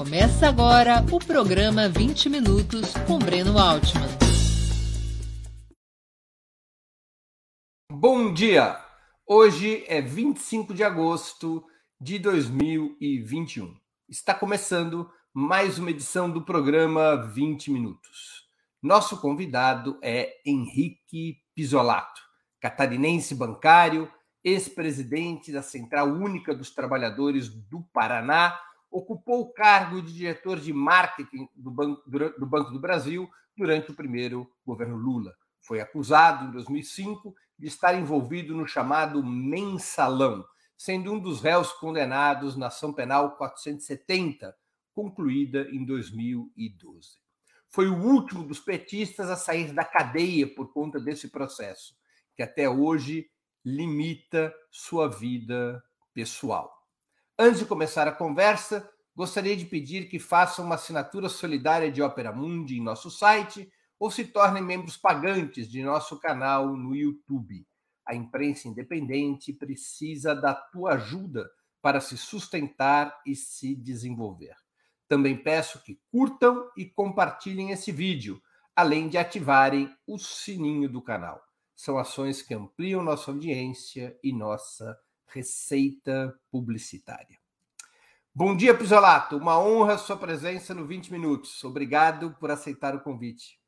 Começa agora o programa 20 Minutos com Breno Altman. Bom dia! Hoje é 25 de agosto de 2021. Está começando mais uma edição do programa 20 Minutos. Nosso convidado é Henrique Pisolato, catarinense bancário, ex-presidente da Central Única dos Trabalhadores do Paraná, ocupou o cargo de diretor de marketing do Banco do, Banco do Brasil durante o primeiro governo Lula. Foi acusado, em 2005, de estar envolvido no chamado mensalão, sendo um dos réus condenados na ação penal 470, concluída em 2012. Foi o último dos petistas a sair da cadeia por conta desse processo, que até hoje limita sua vida pessoal. Antes de começar a conversa, gostaria de pedir que façam uma assinatura solidária de Opera Mundi em nosso site ou se tornem membros pagantes de nosso canal no YouTube. A imprensa independente precisa da tua ajuda para se sustentar e se desenvolver. Também peço que curtam e compartilhem esse vídeo, além de ativarem o sininho do canal são ações que ampliam nossa audiência e nossa receita publicitária. Bom dia, Pisolato. Uma honra sua presença no 20 Minutos. Obrigado por aceitar o convite.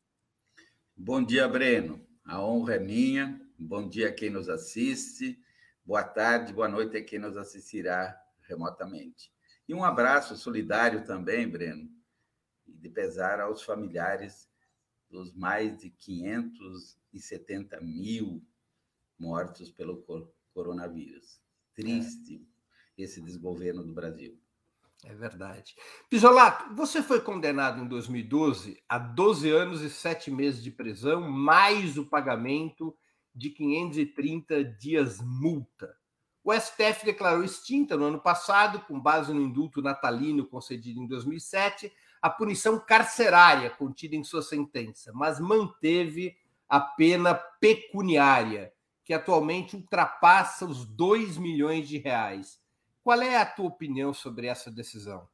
Bom dia, Breno. A honra é minha. Bom dia a quem nos assiste. Boa tarde, boa noite a quem nos assistirá remotamente. E um abraço solidário também, Breno, de pesar aos familiares dos mais de 570 mil mortos pelo coronavírus. Triste é. esse desgoverno do Brasil. É verdade. Pisolato, você foi condenado em 2012 a 12 anos e 7 meses de prisão, mais o pagamento de 530 dias multa. O STF declarou extinta no ano passado, com base no indulto natalino concedido em 2007, a punição carcerária contida em sua sentença, mas manteve a pena pecuniária, que atualmente ultrapassa os 2 milhões de reais. Qual é a tua opinião sobre essa decisão?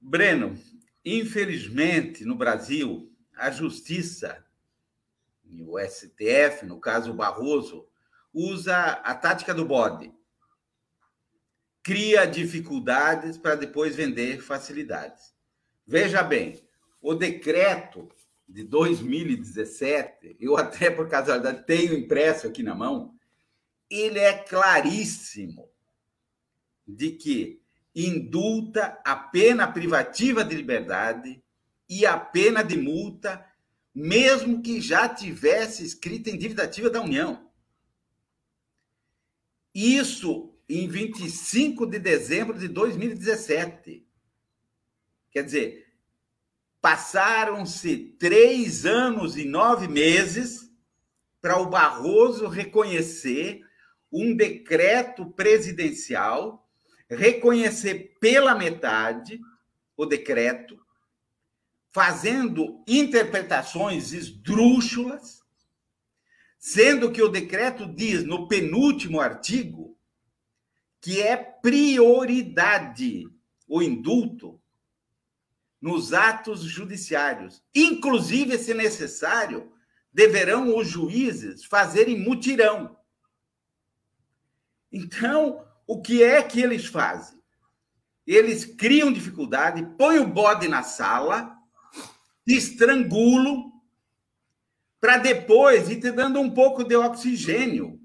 Breno, infelizmente no Brasil, a justiça, o STF, no caso Barroso, usa a tática do bode cria dificuldades para depois vender facilidades. Veja bem, o decreto de 2017, eu até por casualidade tenho impresso aqui na mão, ele é claríssimo de que indulta a pena privativa de liberdade e a pena de multa, mesmo que já tivesse escrita em dívida ativa da União. Isso em 25 de dezembro de 2017. Quer dizer, passaram-se três anos e nove meses para o Barroso reconhecer um decreto presidencial, reconhecer pela metade o decreto, fazendo interpretações esdrúxulas, sendo que o decreto diz no penúltimo artigo que é prioridade o indulto nos atos judiciários. Inclusive, se necessário, deverão os juízes fazerem mutirão. Então, o que é que eles fazem? Eles criam dificuldade, põem o bode na sala, estrangulam, para depois ir te dando um pouco de oxigênio.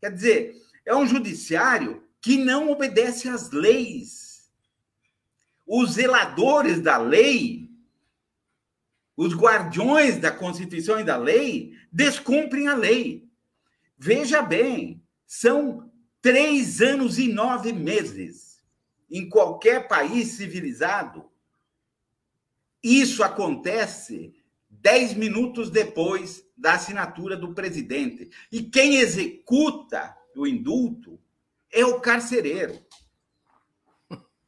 Quer dizer, é um judiciário que não obedece às leis. Os zeladores da lei, os guardiões da Constituição e da lei, descumprem a lei. Veja bem, são três anos e nove meses. Em qualquer país civilizado, isso acontece dez minutos depois da assinatura do presidente. E quem executa do indulto é o carcereiro.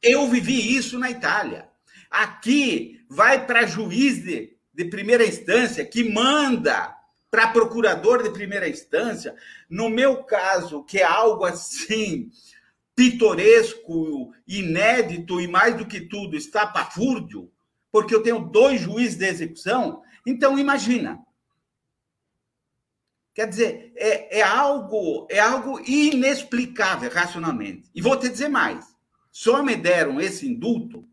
Eu vivi isso na Itália. Aqui vai para juiz de, de primeira instância, que manda para procurador de primeira instância. No meu caso, que é algo assim pitoresco, inédito e mais do que tudo estapafúrdio, porque eu tenho dois juízes de execução, então imagina. Quer dizer, é, é, algo é algo inexplicável racionalmente. E vou te dizer mais. Só me deram esse indulto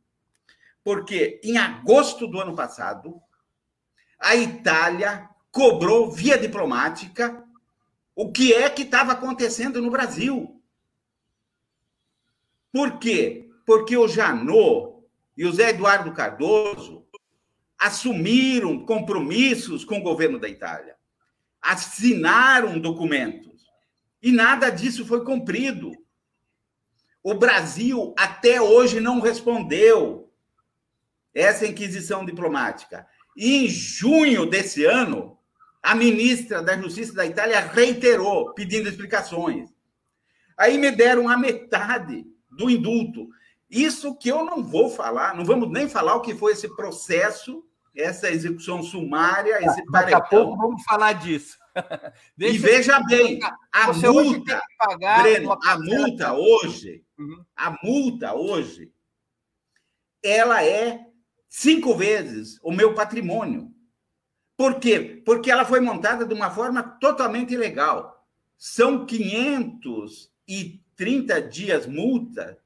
porque em agosto do ano passado a Itália cobrou via diplomática o que é que estava acontecendo no Brasil. Por quê? Porque o Janot e o Zé Eduardo Cardoso assumiram compromissos com o governo da Itália, assinaram documentos e nada disso foi cumprido. O Brasil até hoje não respondeu essa inquisição diplomática. E em junho desse ano, a ministra da Justiça da Itália reiterou, pedindo explicações. Aí me deram a metade do indulto. Isso que eu não vou falar, não vamos nem falar o que foi esse processo, essa execução sumária, esse Daqui a pouco vamos falar disso. e veja bem, a multa, Breno, a multa hoje, uhum. a multa hoje, ela é cinco vezes o meu patrimônio. Por quê? Porque ela foi montada de uma forma totalmente ilegal. São 530 dias multa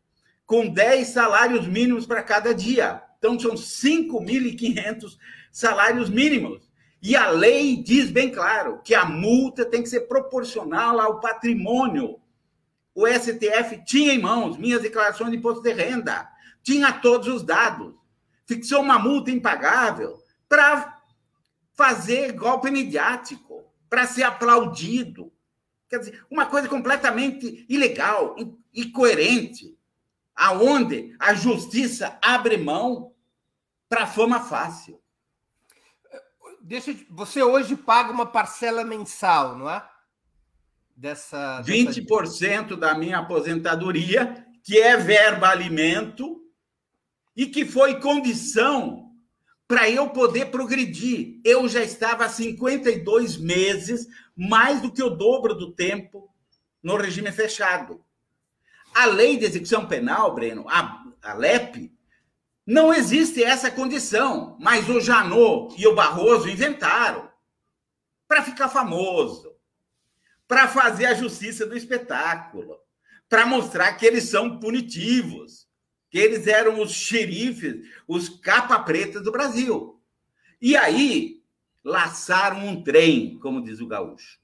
com 10 salários mínimos para cada dia. Então, são 5.500 salários mínimos. E a lei diz bem claro que a multa tem que ser proporcional ao patrimônio. O STF tinha em mãos minhas declarações de imposto de renda, tinha todos os dados fixou uma multa impagável para fazer golpe midiático, para ser aplaudido. Quer dizer, uma coisa completamente ilegal, incoerente, aonde a justiça abre mão para fama fácil. Deixa, você hoje paga uma parcela mensal, não é? Dessa, dessa... 20% da minha aposentadoria, que é verba alimento, e que foi condição para eu poder progredir. Eu já estava há 52 meses, mais do que o dobro do tempo, no regime fechado. A lei de execução penal, Breno, a, a LEP, não existe essa condição, mas o Janot e o Barroso inventaram para ficar famoso, para fazer a justiça do espetáculo, para mostrar que eles são punitivos que eles eram os xerifes, os capa-preta do Brasil. E aí laçaram um trem, como diz o gaúcho.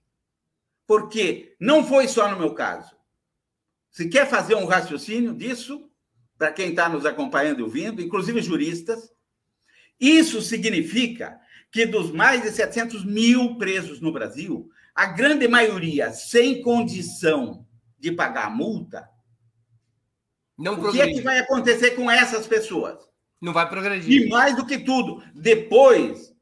Porque não foi só no meu caso. Se quer fazer um raciocínio disso, para quem está nos acompanhando e ouvindo, inclusive juristas, isso significa que dos mais de 700 mil presos no Brasil, a grande maioria sem condição de pagar a multa, não o que é que vai acontecer com essas pessoas? Não vai progredir. E mais do que tudo, depois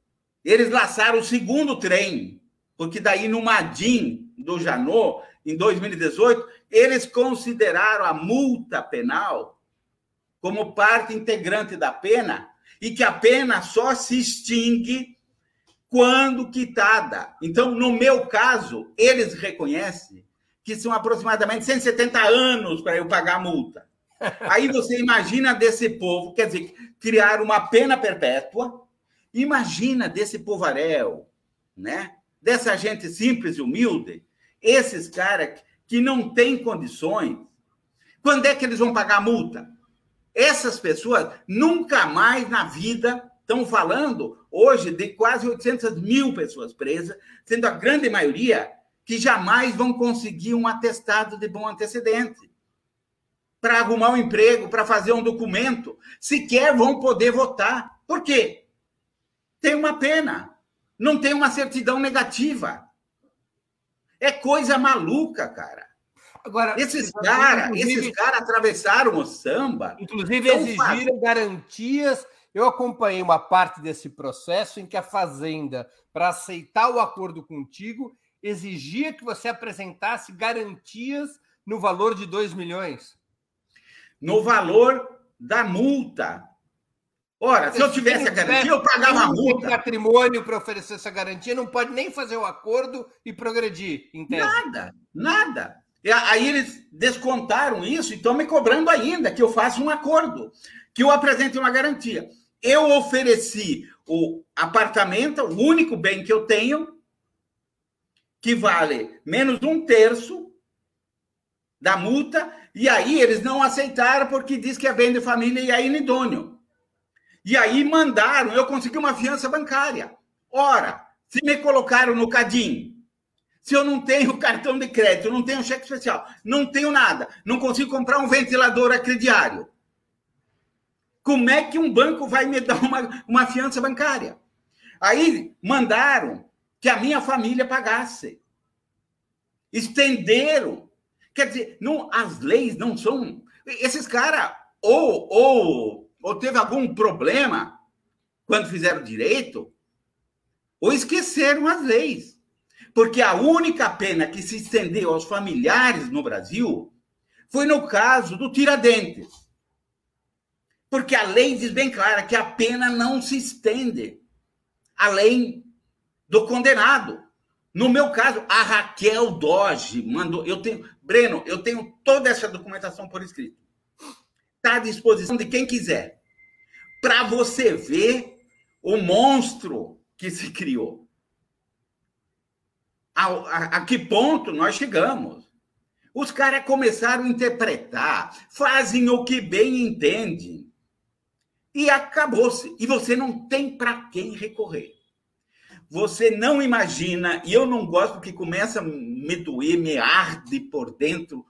eles laçaram o segundo trem, porque daí no Madim do Janot, em 2018, eles consideraram a multa penal como parte integrante da pena e que a pena só se extingue quando quitada. Então, no meu caso, eles reconhecem que são aproximadamente 170 anos para eu pagar a multa. Aí você imagina desse povo, quer dizer, criar uma pena perpétua. Imagina desse povaréu, né? Dessa gente simples e humilde, esses caras que não têm condições. Quando é que eles vão pagar a multa? Essas pessoas nunca mais na vida estão falando hoje de quase 800 mil pessoas presas, sendo a grande maioria que jamais vão conseguir um atestado de bom antecedente para arrumar um emprego, para fazer um documento, sequer vão poder votar. Por quê? Tem uma pena, não tem uma certidão negativa. É coisa maluca, cara. Agora, esses caras, esses caras atravessaram o samba. Inclusive exigiram fazendo... garantias. Eu acompanhei uma parte desse processo em que a Fazenda, para aceitar o acordo contigo, exigia que você apresentasse garantias no valor de 2 milhões no valor da multa. Ora, se eu tivesse a garantia, eu pagava a multa. patrimônio para oferecer essa garantia, não pode nem fazer o acordo e progredir, Nada, nada. E aí eles descontaram isso e estão me cobrando ainda que eu faça um acordo, que eu apresente uma garantia. Eu ofereci o apartamento, o único bem que eu tenho, que vale menos um terço da multa, e aí eles não aceitaram porque diz que é bem de família e é inidôneo. E aí mandaram, eu consegui uma fiança bancária. Ora, se me colocaram no Cadim, se eu não tenho cartão de crédito, não tenho cheque especial, não tenho nada, não consigo comprar um ventilador acrediário, como é que um banco vai me dar uma, uma fiança bancária? Aí mandaram que a minha família pagasse. Estenderam. Quer dizer, não, as leis não são. Esses caras, ou, ou, ou teve algum problema quando fizeram direito, ou esqueceram as leis. Porque a única pena que se estendeu aos familiares no Brasil foi no caso do Tiradentes. Porque a lei diz bem clara que a pena não se estende além do condenado. No meu caso, a Raquel Doge mandou. Eu tenho. Breno, eu tenho toda essa documentação por escrito. Está à disposição de quem quiser. Para você ver o monstro que se criou. A, a, a que ponto nós chegamos? Os caras começaram a interpretar, fazem o que bem entendem. E acabou-se. E você não tem para quem recorrer. Você não imagina, e eu não gosto porque começa a me doer, me arde por dentro,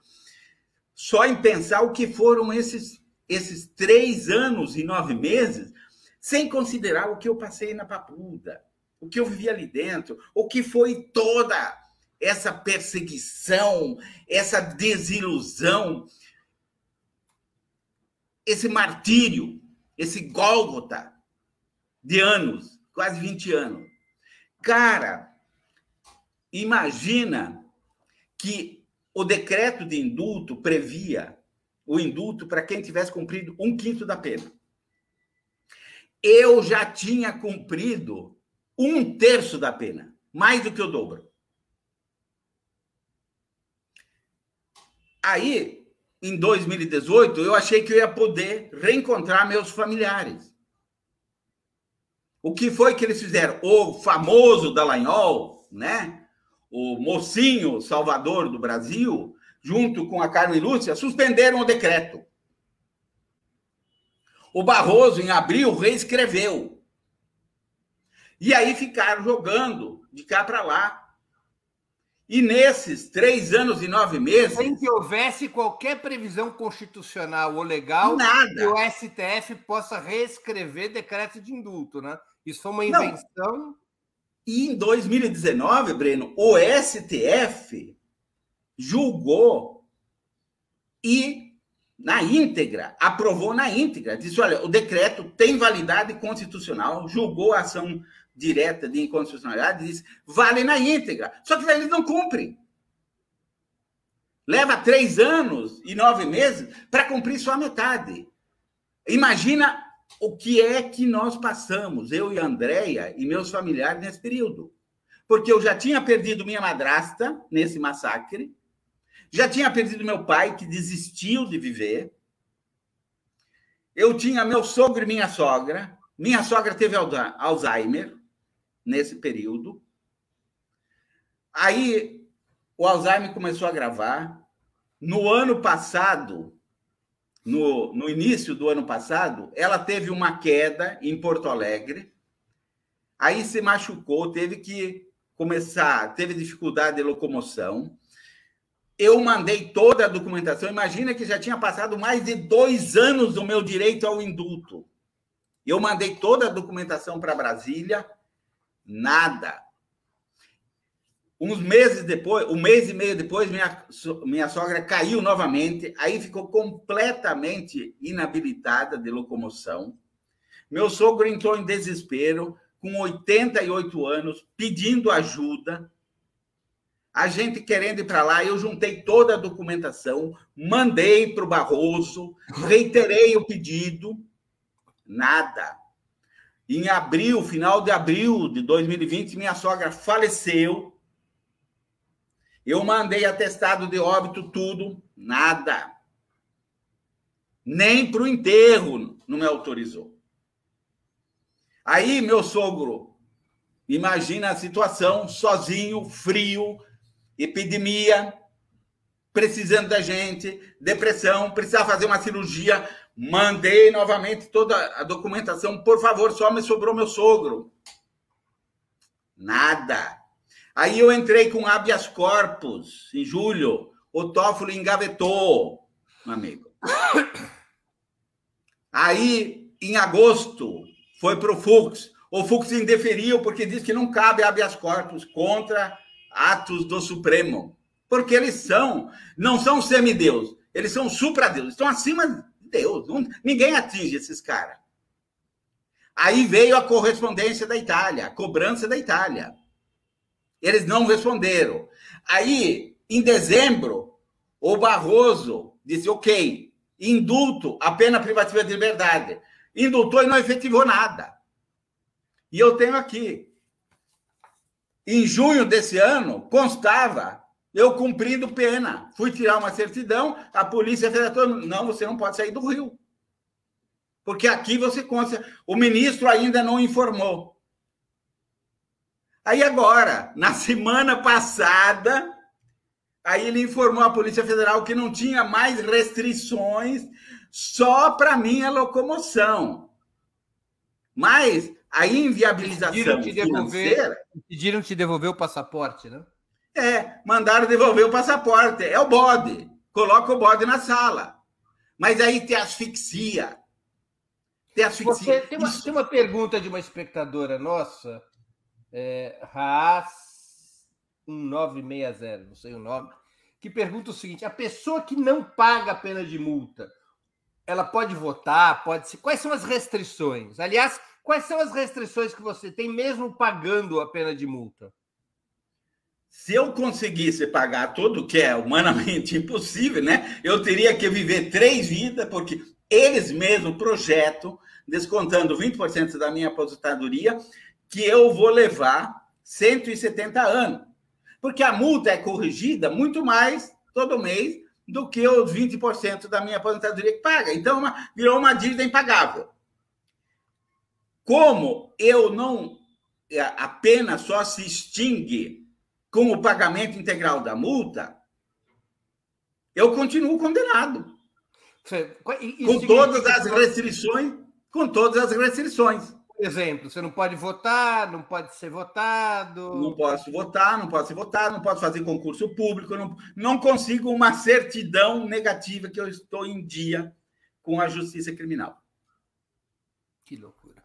só em pensar o que foram esses, esses três anos e nove meses, sem considerar o que eu passei na papuda, o que eu vivi ali dentro, o que foi toda essa perseguição, essa desilusão, esse martírio, esse Gólgota de anos, quase 20 anos. Cara, imagina que o decreto de indulto previa o indulto para quem tivesse cumprido um quinto da pena. Eu já tinha cumprido um terço da pena, mais do que o dobro. Aí, em 2018, eu achei que eu ia poder reencontrar meus familiares. O que foi que eles fizeram? O famoso Dallagnol, né? O mocinho salvador do Brasil, junto com a Carmen Lúcia, suspenderam o decreto. O Barroso, em abril, reescreveu. E aí ficaram jogando de cá para lá. E nesses três anos e nove meses. Sem que houvesse qualquer previsão constitucional ou legal nada. que o STF possa reescrever decreto de indulto, né? Isso foi uma invenção. Não. E em 2019, Breno, o STF julgou e, na íntegra, aprovou na íntegra. Disse: olha, o decreto tem validade constitucional, julgou a ação direta de inconstitucionalidade, diz vale na íntegra. Só que eles não cumprem. Leva três anos e nove meses para cumprir só a metade. Imagina o que é que nós passamos, eu e a Andréia e meus familiares nesse período. Porque eu já tinha perdido minha madrasta nesse massacre, já tinha perdido meu pai, que desistiu de viver. Eu tinha meu sogro e minha sogra. Minha sogra teve Alzheimer nesse período. Aí o Alzheimer começou a gravar. No ano passado, no, no início do ano passado, ela teve uma queda em Porto Alegre, aí se machucou, teve que começar, teve dificuldade de locomoção. Eu mandei toda a documentação. Imagina que já tinha passado mais de dois anos do meu direito ao indulto. Eu mandei toda a documentação para Brasília, nada. Uns meses depois, um mês e meio depois, minha, minha sogra caiu novamente, aí ficou completamente inabilitada de locomoção. Meu sogro entrou em desespero, com 88 anos, pedindo ajuda. A gente querendo ir para lá, eu juntei toda a documentação, mandei para o Barroso, reiterei o pedido, nada. Em abril, final de abril de 2020, minha sogra faleceu Eu mandei atestado de óbito, tudo, nada. Nem para o enterro não me autorizou. Aí, meu sogro, imagina a situação, sozinho, frio, epidemia, precisando da gente, depressão, precisava fazer uma cirurgia. Mandei novamente toda a documentação. Por favor, só me sobrou meu sogro. Nada. Aí eu entrei com habeas corpus em julho. O Toffoli engavetou, meu amigo. Aí, em agosto, foi para o Fux. O Fux indeferiu porque diz que não cabe habeas corpus contra atos do Supremo. Porque eles são, não são semideus, eles são supradeus, estão acima Deus. Ninguém atinge esses caras. Aí veio a correspondência da Itália, a cobrança da Itália. Eles não responderam. Aí, em dezembro, o Barroso disse: ok, indulto a pena privativa de liberdade. Indultou e não efetivou nada. E eu tenho aqui. Em junho desse ano, constava eu cumprindo pena. Fui tirar uma certidão, a polícia federal não, você não pode sair do Rio. Porque aqui você consta. O ministro ainda não informou. Aí agora, na semana passada, aí ele informou à Polícia Federal que não tinha mais restrições só para minha locomoção. Mas a inviabilização pediram te devolver, financeira... Pediram te devolver o passaporte, né? É, mandaram devolver o passaporte. É o bode. Coloca o bode na sala. Mas aí te asfixia. Te asfixia. Você, tem, uma, Isso... tem uma pergunta de uma espectadora nossa é, Haas 1960, não sei o nome, que pergunta o seguinte: a pessoa que não paga a pena de multa, ela pode votar? Pode se Quais são as restrições? Aliás, quais são as restrições que você tem mesmo pagando a pena de multa? Se eu conseguisse pagar tudo, que é humanamente impossível, né? Eu teria que viver três vidas, porque eles mesmos projetam, descontando 20% da minha aposentadoria, que eu vou levar 170 anos. Porque a multa é corrigida muito mais todo mês do que os 20% da minha aposentadoria que paga. Então, uma, virou uma dívida impagável. Como eu não. É, a pena só se extingue com o pagamento integral da multa, eu continuo condenado. com todas as restrições, com todas as restrições exemplo, você não pode votar, não pode ser votado. Não posso votar, não posso ser votado, não posso fazer concurso público, não, não consigo uma certidão negativa que eu estou em dia com a justiça criminal. Que loucura.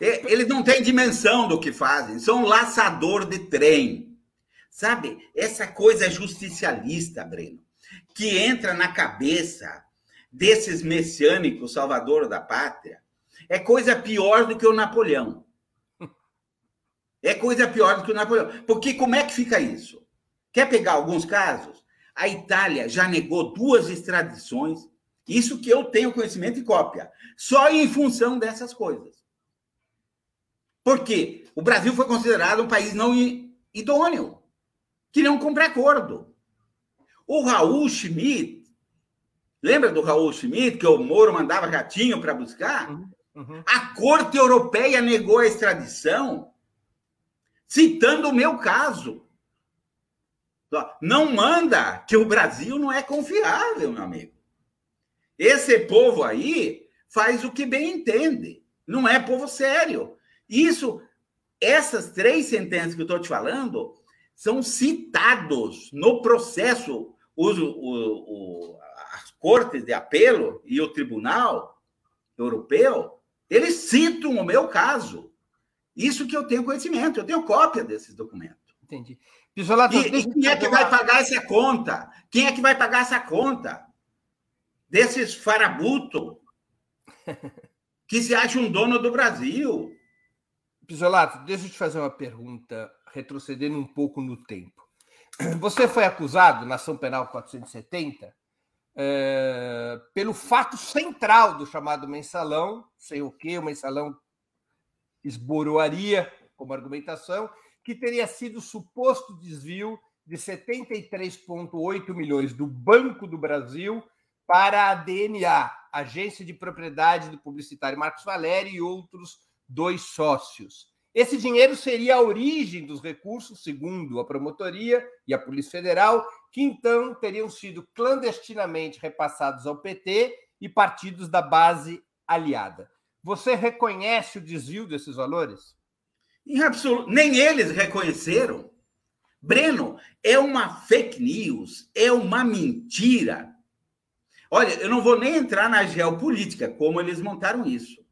Eles não têm dimensão do que fazem, são um laçador de trem. Sabe, essa coisa justicialista, Breno, que entra na cabeça desses messiânicos salvador da pátria, é coisa pior do que o Napoleão. É coisa pior do que o Napoleão. Porque como é que fica isso? Quer pegar alguns casos? A Itália já negou duas extradições, isso que eu tenho conhecimento e cópia, só em função dessas coisas. Porque o Brasil foi considerado um país não idôneo, que não cumpre acordo. O Raul Schmidt, lembra do Raul Schmidt, que o Moro mandava gatinho para buscar? Uhum. Uhum. A Corte Europeia negou a extradição, citando o meu caso. Não manda que o Brasil não é confiável, meu amigo. Esse povo aí faz o que bem entende. Não é povo sério. Isso, essas três sentenças que eu estou te falando, são citados no processo. Os, o, o, as cortes de apelo e o tribunal europeu eles citam o meu caso. Isso que eu tenho conhecimento, eu tenho cópia desses documentos. Entendi. Pisolato, e, e quem é que vai pagar essa conta? Quem é que vai pagar essa conta? Desses farabuto que se acham dono do Brasil. Pisolato, deixa eu te fazer uma pergunta, retrocedendo um pouco no tempo. Você foi acusado na ação penal 470 é, pelo fato central do chamado mensalão, sei o que, o mensalão esboroaria como argumentação, que teria sido suposto desvio de 73,8 milhões do Banco do Brasil para a DNA, Agência de Propriedade do Publicitário Marcos Valério e outros dois sócios. Esse dinheiro seria a origem dos recursos, segundo a promotoria e a Polícia Federal, que então teriam sido clandestinamente repassados ao PT e partidos da base aliada. Você reconhece o desvio desses valores? Em absoluto. Nem eles reconheceram. Breno, é uma fake news, é uma mentira. Olha, eu não vou nem entrar na geopolítica, como eles montaram isso.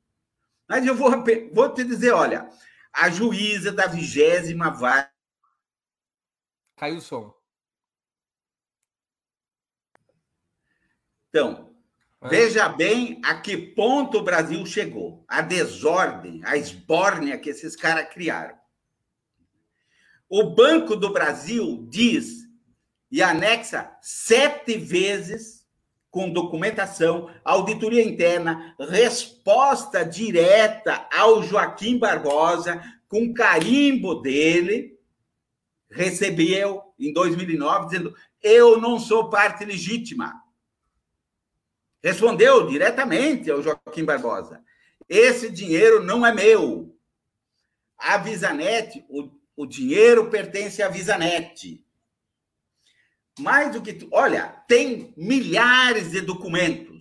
Mas eu vou, vou te dizer, olha, a juíza da vigésima vara. Caiu o som. Então, é. veja bem a que ponto o Brasil chegou. A desordem, a esbórnia que esses caras criaram. O Banco do Brasil diz e anexa sete vezes com documentação, auditoria interna, resposta direta ao Joaquim Barbosa, com carimbo dele, recebeu em 2009, dizendo: Eu não sou parte legítima. Respondeu diretamente ao Joaquim Barbosa: Esse dinheiro não é meu. A Visanet, o, o dinheiro pertence à Visanet mais do que. Olha, tem milhares de documentos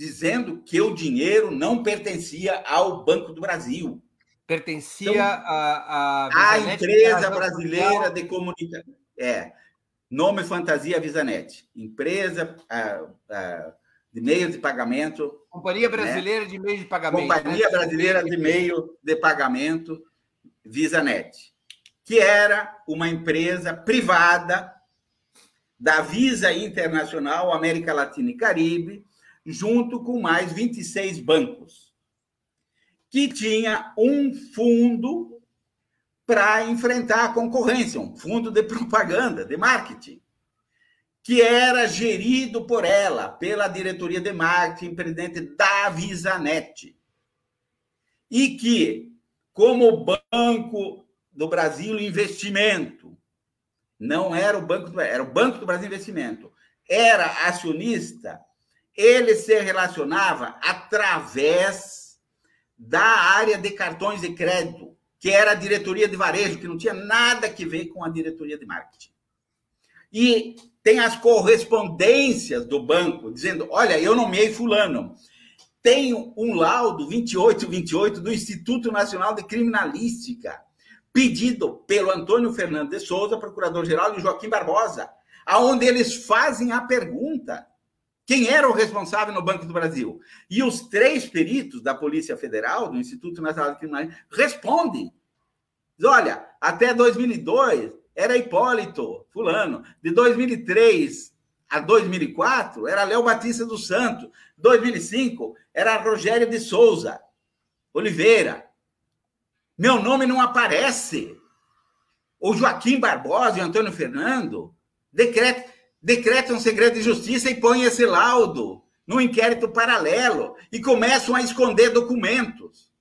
dizendo que o dinheiro não pertencia ao Banco do Brasil. Pertencia então, a, a, a empresa brasileira de comunicação. É. Nome fantasia Visanet. Empresa a, a, de meio de pagamento. Companhia né? Brasileira né? de Meio de Pagamento. Companhia né? Brasileira de Meio de Pagamento, Visanet. Que era uma empresa privada da Visa Internacional América Latina e Caribe, junto com mais 26 bancos, que tinha um fundo para enfrentar a concorrência, um fundo de propaganda, de marketing, que era gerido por ela, pela diretoria de marketing presidente da VisaNet. E que, como Banco do Brasil Investimento, não era o Banco do era o Banco do Brasil Investimento. Era acionista, ele se relacionava através da área de cartões de crédito, que era a diretoria de varejo, que não tinha nada a ver com a diretoria de marketing. E tem as correspondências do banco dizendo: olha, eu nomeei Fulano. Tem um laudo 2828 do Instituto Nacional de Criminalística pedido pelo Antônio Fernando de Souza, procurador-geral, e Joaquim Barbosa, aonde eles fazem a pergunta: quem era o responsável no Banco do Brasil? E os três peritos da Polícia Federal, do Instituto Nacional de Criminalística, respondem. Olha, até 2002 era Hipólito, fulano. De 2003 a 2004 era Léo Batista dos Santos. 2005 era Rogério de Souza Oliveira. Meu nome não aparece. O Joaquim Barbosa e Antônio Fernando decretam, decretam segredo de justiça e põem esse laudo no inquérito paralelo e começam a esconder documentos.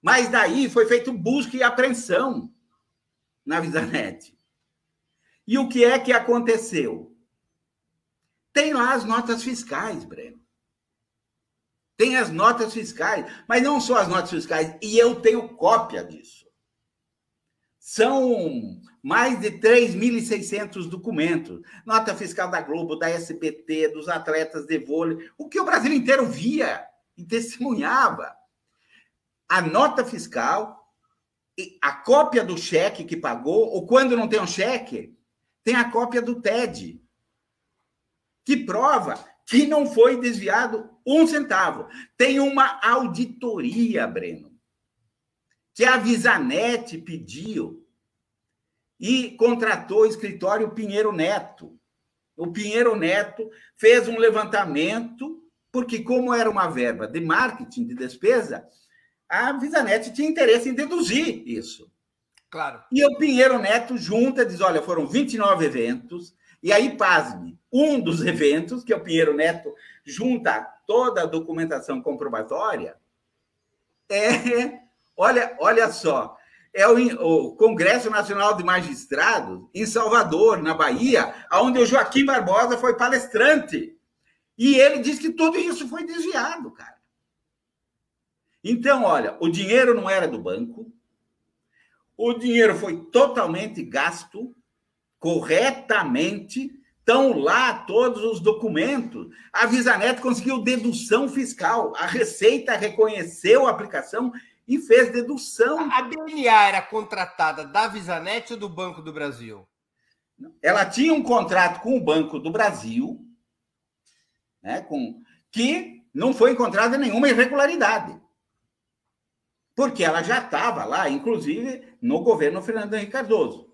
Mas daí foi feito busca e apreensão na Visanet. E o que é que aconteceu? Tem lá as notas fiscais, Breno. Tem as notas fiscais, mas não só as notas fiscais, e eu tenho cópia disso. São mais de 3.600 documentos. Nota fiscal da Globo, da SBT, dos atletas de vôlei, o que o Brasil inteiro via e testemunhava. A nota fiscal, a cópia do cheque que pagou, ou quando não tem um cheque, tem a cópia do TED, que prova que não foi desviado um centavo. Tem uma auditoria, Breno, que a Visanet pediu e contratou o escritório Pinheiro Neto. O Pinheiro Neto fez um levantamento, porque, como era uma verba de marketing, de despesa, a Visanet tinha interesse em deduzir isso. Claro. E o Pinheiro Neto junta, diz: olha, foram 29 eventos, e aí, pasme, um dos eventos, que é o Pinheiro Neto junta toda a documentação comprobatória, é, olha, olha só, é o, o, Congresso Nacional de Magistrados, em Salvador, na Bahia, onde o Joaquim Barbosa foi palestrante. E ele disse que tudo isso foi desviado, cara. Então, olha, o dinheiro não era do banco, o dinheiro foi totalmente gasto corretamente, estão lá todos os documentos. A Visanet conseguiu dedução fiscal, a Receita reconheceu a aplicação e fez dedução. A DNA era contratada da Visanet ou do Banco do Brasil? Ela tinha um contrato com o Banco do Brasil, né, com, que não foi encontrada nenhuma irregularidade. Porque ela já estava lá, inclusive, no governo Fernando Henrique Cardoso.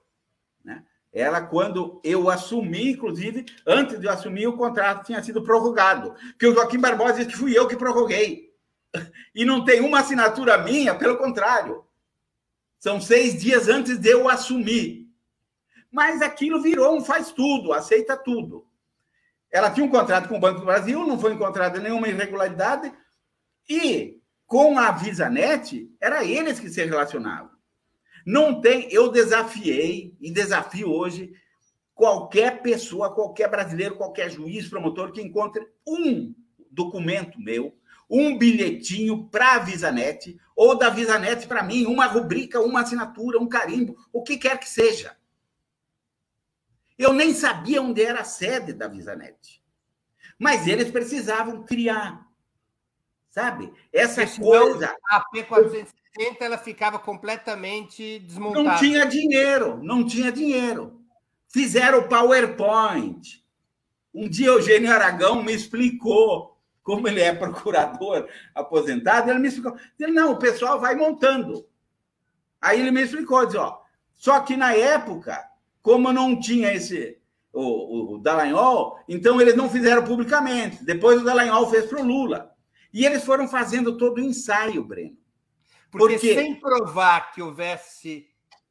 Ela, quando eu assumi, inclusive, antes de eu assumir, o contrato tinha sido prorrogado. Porque o Joaquim Barbosa disse que fui eu que prorroguei. E não tem uma assinatura minha, pelo contrário. São seis dias antes de eu assumir. Mas aquilo virou um faz tudo, aceita tudo. Ela tinha um contrato com o Banco do Brasil, não foi encontrada nenhuma irregularidade, e com a VisaNet, era eles que se relacionavam. Não tem, eu desafiei e desafio hoje qualquer pessoa, qualquer brasileiro, qualquer juiz, promotor que encontre um documento meu um bilhetinho para a VisaNet, ou da VisaNet para mim, uma rubrica, uma assinatura, um carimbo, o que quer que seja. Eu nem sabia onde era a sede da VisaNet. Mas eles precisavam criar. Sabe? Essa Esse coisa. A P460 ela ficava completamente desmontada. Não tinha dinheiro, não tinha dinheiro. Fizeram o PowerPoint. Um dia Eugênio Aragão me explicou como ele é procurador aposentado, ele me explicou. Ele, não, o pessoal vai montando. Aí ele me explicou, ó, só que na época, como não tinha esse o, o Dallagnol, então eles não fizeram publicamente. Depois o Dallagnol fez para o Lula. E eles foram fazendo todo o ensaio, Breno. Porque, Porque sem provar que houvesse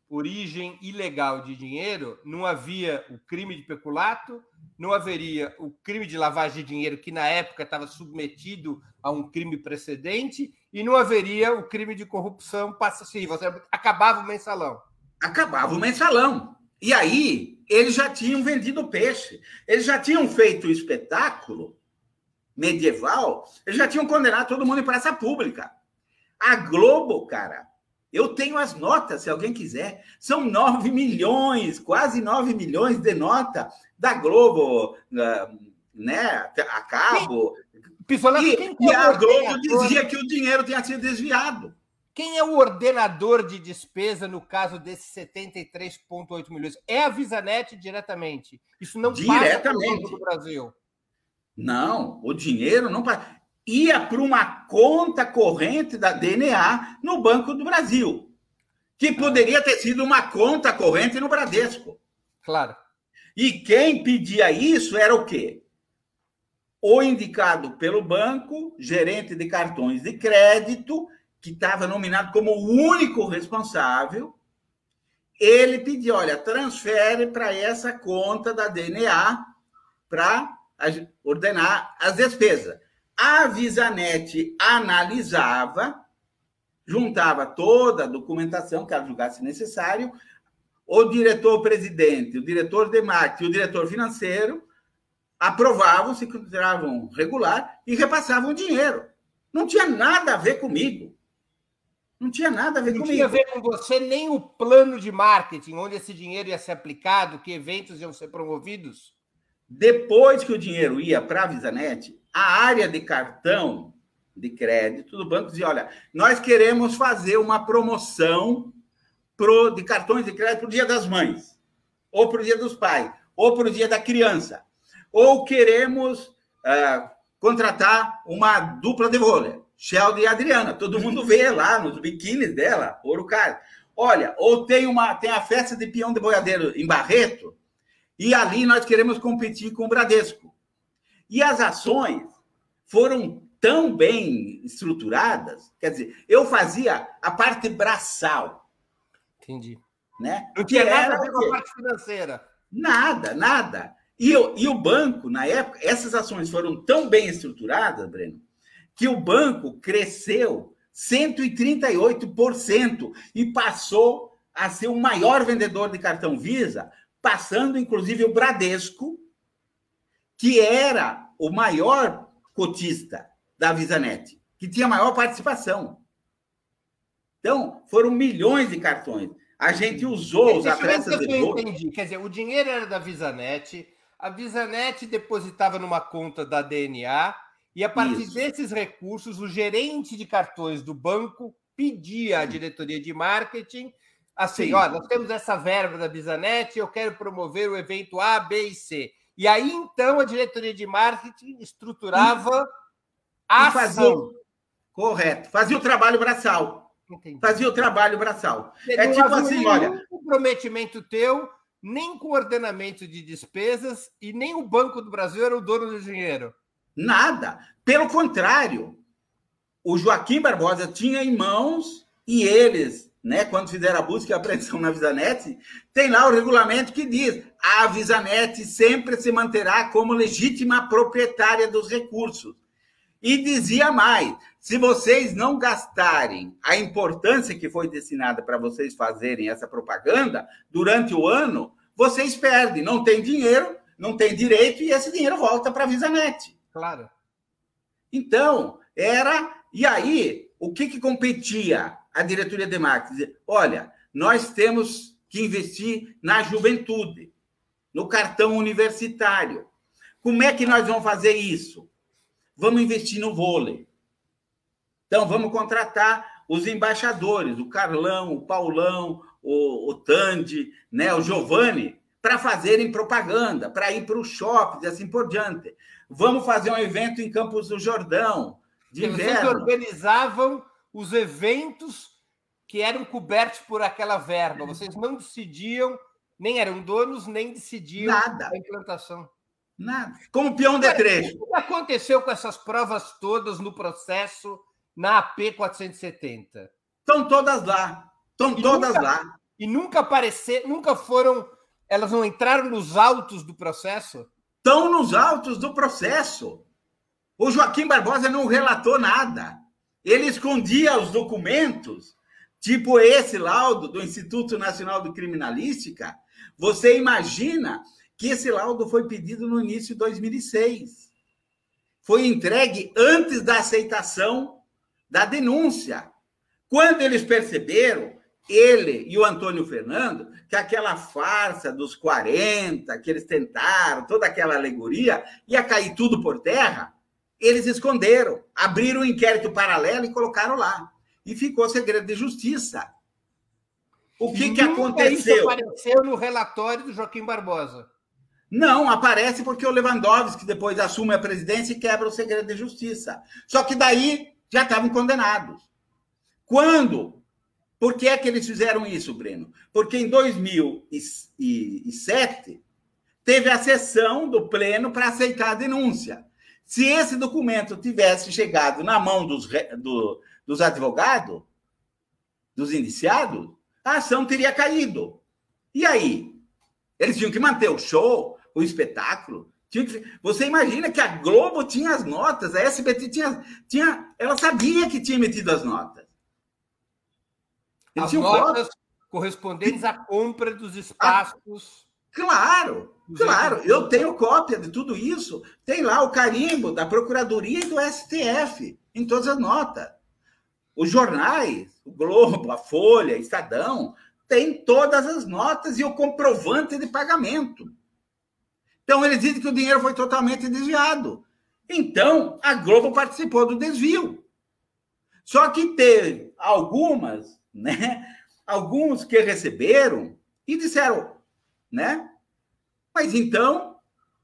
origem ilegal de dinheiro, não havia o crime de peculato, não haveria o crime de lavagem de dinheiro, que na época estava submetido a um crime precedente, e não haveria o crime de corrupção passiva. Acabava o mensalão. Acabava o mensalão. E aí, eles já tinham vendido peixe. Eles já tinham feito o espetáculo medieval, eles já tinham condenado todo mundo em praça pública. A Globo, cara, eu tenho as notas, se alguém quiser. São 9 milhões, quase 9 milhões de nota da Globo, né? A cabo. Pistola, e, é e a Globo dizia que o dinheiro tinha sido desviado. Quem é o ordenador de despesa no caso desses 73,8 milhões? É a Visanet diretamente. Isso não diretamente. passa do Brasil. Não, o dinheiro não ia para uma conta corrente da DNA no Banco do Brasil, que poderia ter sido uma conta corrente no Bradesco. Claro. E quem pedia isso era o quê? O indicado pelo banco, gerente de cartões de crédito, que estava nominado como o único responsável, ele pediu, olha, transfere para essa conta da DNA para ordenar as despesas. A Visanet analisava, juntava toda a documentação que ela julgasse necessário, o diretor-presidente, o diretor de marketing e o diretor financeiro aprovavam, se consideravam regular e repassavam o dinheiro. Não tinha nada a ver comigo. Não tinha nada a ver não comigo. Não tinha a ver com você nem o plano de marketing, onde esse dinheiro ia ser aplicado, que eventos iam ser promovidos. Depois que o dinheiro ia para a Visanet, a área de cartão de crédito do banco dizia: olha, nós queremos fazer uma promoção pro, de cartões de crédito para o Dia das Mães, ou para o Dia dos Pais, ou para o Dia da Criança, ou queremos uh, contratar uma dupla de vôlei, Sheldon e Adriana. Todo mundo vê lá nos biquínis dela, ouro caro. Olha, ou tem uma tem a festa de peão de boiadeiro em Barreto, e ali nós queremos competir com o Bradesco. E as ações foram tão bem estruturadas, quer dizer, eu fazia a parte braçal. Entendi. Né? Não tinha nada a ver com a parte financeira. Nada, nada. E, e o banco, na época, essas ações foram tão bem estruturadas, Breno, que o banco cresceu 138% e passou a ser o maior vendedor de cartão Visa, passando inclusive o Bradesco, que era o maior cotista da VisaNet, que tinha maior participação. Então, foram milhões de cartões. A gente usou os atletas de. Entendi. Quer dizer, o dinheiro era da VisaNet, a VisaNet depositava numa conta da DNA e a partir Isso. desses recursos, o gerente de cartões do banco pedia à diretoria de marketing assim: Sim. nós temos essa verba da Bisanet, eu quero promover o evento A, B e C. E aí, então, a diretoria de marketing estruturava a ação. Fazia, correto. Fazia o trabalho braçal. Entendi. Fazia o trabalho braçal. é tipo assim, olha. comprometimento teu, nem com ordenamento de despesas, e nem o Banco do Brasil era o dono do dinheiro. Nada. Pelo contrário, o Joaquim Barbosa tinha em mãos e eles, né, quando fizeram a busca e a apreensão na Visanet, tem lá o regulamento que diz: a Visanet sempre se manterá como legítima proprietária dos recursos. E dizia mais: se vocês não gastarem a importância que foi destinada para vocês fazerem essa propaganda durante o ano, vocês perdem, não tem dinheiro, não tem direito e esse dinheiro volta para a Visanet. Claro. Então, era. E aí, o que, que competia a diretoria de marketing? Olha, nós temos que investir na juventude, no cartão universitário. Como é que nós vamos fazer isso? Vamos investir no vôlei. Então, vamos contratar os embaixadores, o Carlão, o Paulão, o, o Tandy, né, o Giovanni, para fazerem propaganda, para ir para o shopping e assim por diante. Vamos fazer um evento em Campos do Jordão, de Vocês organizavam os eventos que eram cobertos por aquela verba. Vocês não decidiam, nem eram donos, nem decidiam Nada. a implantação. Nada. Como peão de trecho. O que aconteceu com essas provas todas no processo na AP 470? Estão todas lá. Estão todas nunca, lá. E nunca apareceram, nunca foram. Elas não entraram nos autos do processo? estão nos autos do processo. O Joaquim Barbosa não relatou nada. Ele escondia os documentos, tipo esse laudo do Instituto Nacional de Criminalística. Você imagina que esse laudo foi pedido no início de 2006. Foi entregue antes da aceitação da denúncia. Quando eles perceberam, ele e o Antônio Fernando, que aquela farsa dos 40, que eles tentaram, toda aquela alegoria, ia cair tudo por terra, eles esconderam, abriram um inquérito paralelo e colocaram lá. E ficou segredo de justiça. O que, que aconteceu? Isso apareceu no relatório do Joaquim Barbosa. Não, aparece porque o Lewandowski depois assume a presidência e quebra o segredo de justiça. Só que daí já estavam condenados. Quando por que é que eles fizeram isso, Breno? Porque em 2007 teve a sessão do pleno para aceitar a denúncia. Se esse documento tivesse chegado na mão dos, do, dos advogados, dos indiciados, a ação teria caído. E aí? Eles tinham que manter o show, o espetáculo. Que... Você imagina que a Globo tinha as notas, a SBT tinha, tinha. Ela sabia que tinha metido as notas. As notas correspondentes à compra dos espaços. Claro, claro. Eu tenho cópia de tudo isso. Tem lá o carimbo da Procuradoria e do STF em todas as notas. Os jornais, o Globo, a Folha, Estadão, tem todas as notas e o comprovante de pagamento. Então, eles dizem que o dinheiro foi totalmente desviado. Então, a Globo participou do desvio. Só que teve algumas né? Alguns que receberam e disseram, né? Mas então,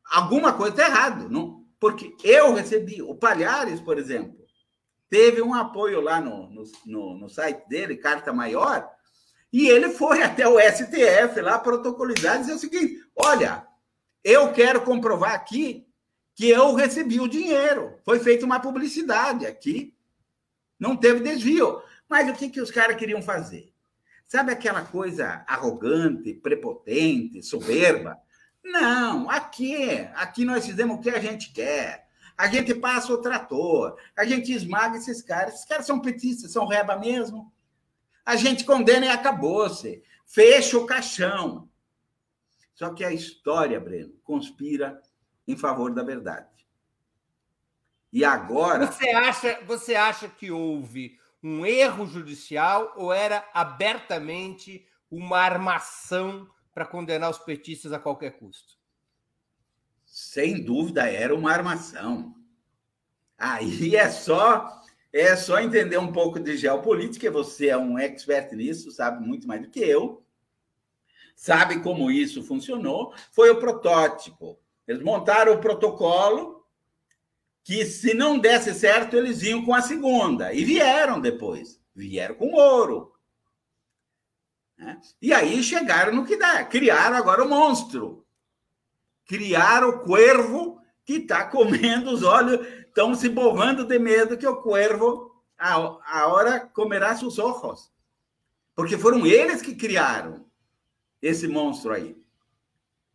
alguma coisa está errada, não? Porque eu recebi, o Palhares, por exemplo, teve um apoio lá no, no, no, no site dele, Carta Maior, e ele foi até o STF lá protocolizar e dizer o seguinte: olha, eu quero comprovar aqui que eu recebi o dinheiro. Foi feita uma publicidade aqui. Não teve desvio. Mas o que, que os caras queriam fazer? Sabe aquela coisa arrogante, prepotente, soberba? Não, aqui, aqui nós fizemos o que a gente quer. a gente passa o trator, a gente esmaga esses caras. Esses caras são petistas, são reba mesmo. A gente condena e acabou-se. Fecha o caixão. Só que a história, Breno, conspira em favor da verdade. E agora. Você acha, você acha que houve um erro judicial ou era abertamente uma armação para condenar os petistas a qualquer custo? Sem dúvida, era uma armação. Aí é só é só entender um pouco de geopolítica, você é um expert nisso, sabe muito mais do que eu. Sabe como isso funcionou? Foi o protótipo. Eles montaram o protocolo que, se não desse certo, eles iam com a segunda. E vieram depois. Vieram com ouro. Né? E aí chegaram no que dá. Criaram agora o monstro. Criaram o cuervo que está comendo os olhos, estão se borrando de medo que o cuervo, a, hora, comerá seus olhos. Porque foram eles que criaram esse monstro aí.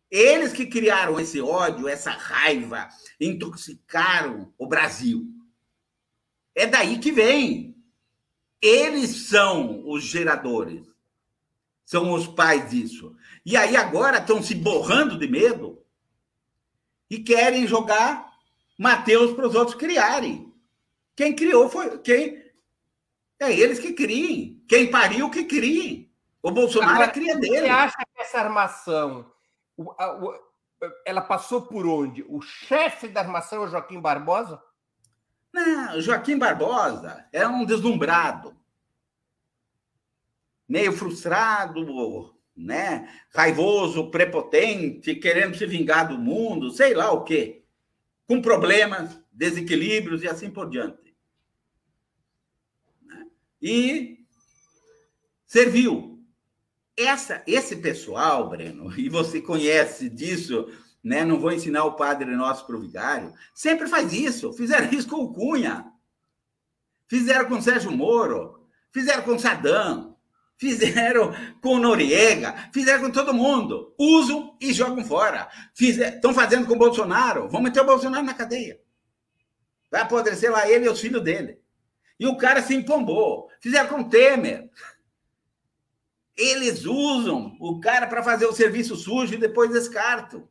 Eles que criaram esse ódio, essa raiva, intoxicaram o Brasil. É daí que vem. Eles são os geradores. São os pais disso. E aí agora estão se borrando de medo e querem jogar Mateus para os outros criarem. Quem criou foi quem é eles que criem. Quem pariu que crie. O Bolsonaro Agora, é cria dele. Você acha que essa armação o, a, o, ela passou por onde? O chefe da armação é o Joaquim Barbosa? Não, Joaquim Barbosa é um deslumbrado, meio frustrado, né? Raivoso, prepotente, querendo se vingar do mundo, sei lá o quê. Com problemas, desequilíbrios e assim por diante. Né? E serviu. Essa, esse pessoal, Breno, e você conhece disso, né? Não vou ensinar o Padre Nosso para o Vigário, sempre faz isso. Fizeram isso com o Cunha, fizeram com o Sérgio Moro, fizeram com o Saddam, fizeram com Noriega, fizeram com todo mundo. Usam e jogam fora. Estão fazendo com Bolsonaro. Vão meter o Bolsonaro na cadeia. Vai apodrecer lá ele e os filhos dele. E o cara se empombou. Fizeram com Temer. Eles usam o cara para fazer o serviço sujo e depois descartam.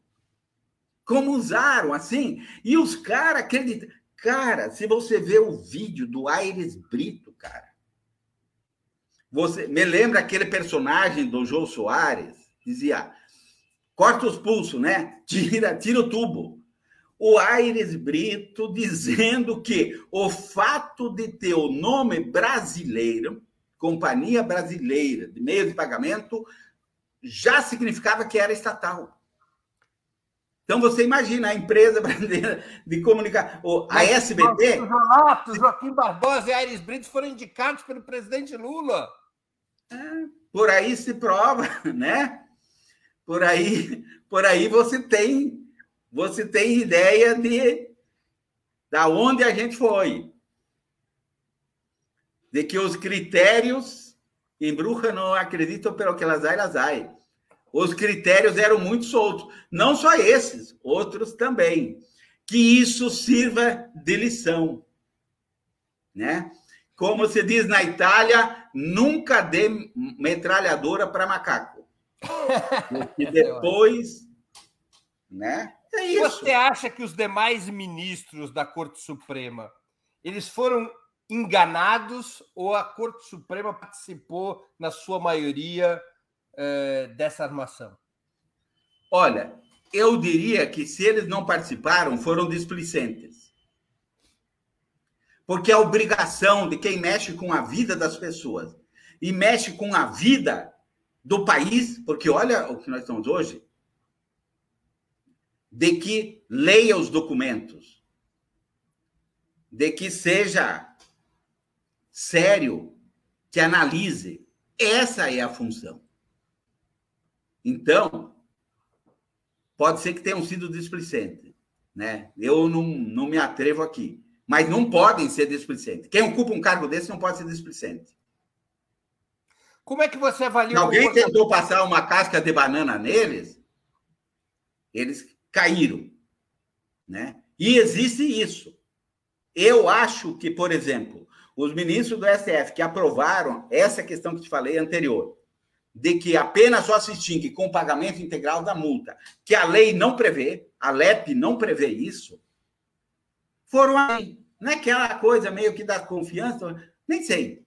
Como usaram, assim. E os caras acreditam. Cara, se você vê o vídeo do Aires Brito, você me lembra aquele personagem do João Soares? Dizia: corta os pulsos, né? Tira, tira o tubo. O Aires Brito dizendo que o fato de ter o nome brasileiro, Companhia Brasileira de Meio de Pagamento, já significava que era estatal. Então você imagina a empresa brasileira de comunicação, a SBT. Renato, Joaquim Barbosa e Aires Brito foram indicados pelo presidente Lula. Por aí se prova, né? Por aí, por aí você tem, você tem ideia de da onde a gente foi. De que os critérios em Bruxa não acreditam pelo que elas elas ai. Os critérios eram muito soltos, não só esses, outros também. Que isso sirva de lição, né? Como se diz na Itália, nunca dê metralhadora para macaco. E depois, né? É isso. Você acha que os demais ministros da Corte Suprema eles foram enganados ou a Corte Suprema participou na sua maioria eh, dessa armação? Olha, eu diria que se eles não participaram, foram displicentes. Porque é obrigação de quem mexe com a vida das pessoas e mexe com a vida do país, porque olha o que nós estamos hoje, de que leia os documentos, de que seja sério, que analise. Essa é a função. Então, pode ser que tenham sido displicentes, né? Eu não, não me atrevo aqui mas não podem ser displicentes. Quem ocupa um cargo desse não pode ser displicente. Como é que você avalia? Se alguém tentou passar uma casca de banana neles, eles caíram, né? E existe isso. Eu acho que, por exemplo, os ministros do STF que aprovaram essa questão que te falei anterior, de que apenas só se extingue com o pagamento integral da multa, que a lei não prevê, a LEP não prevê isso, foram aí. Não é aquela coisa meio que dá confiança, nem sei.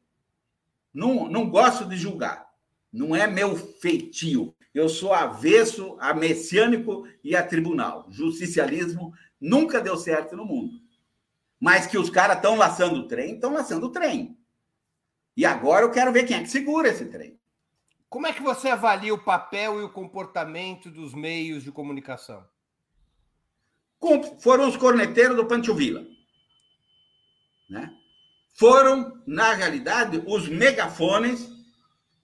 Não, não gosto de julgar. Não é meu feitio. Eu sou avesso a messiânico e a tribunal. Justicialismo nunca deu certo no mundo. Mas que os caras estão laçando o trem, estão laçando o trem. E agora eu quero ver quem é que segura esse trem. Como é que você avalia o papel e o comportamento dos meios de comunicação? Foram os corneteiros do Pancho Villa. Né? Foram, na realidade, os megafones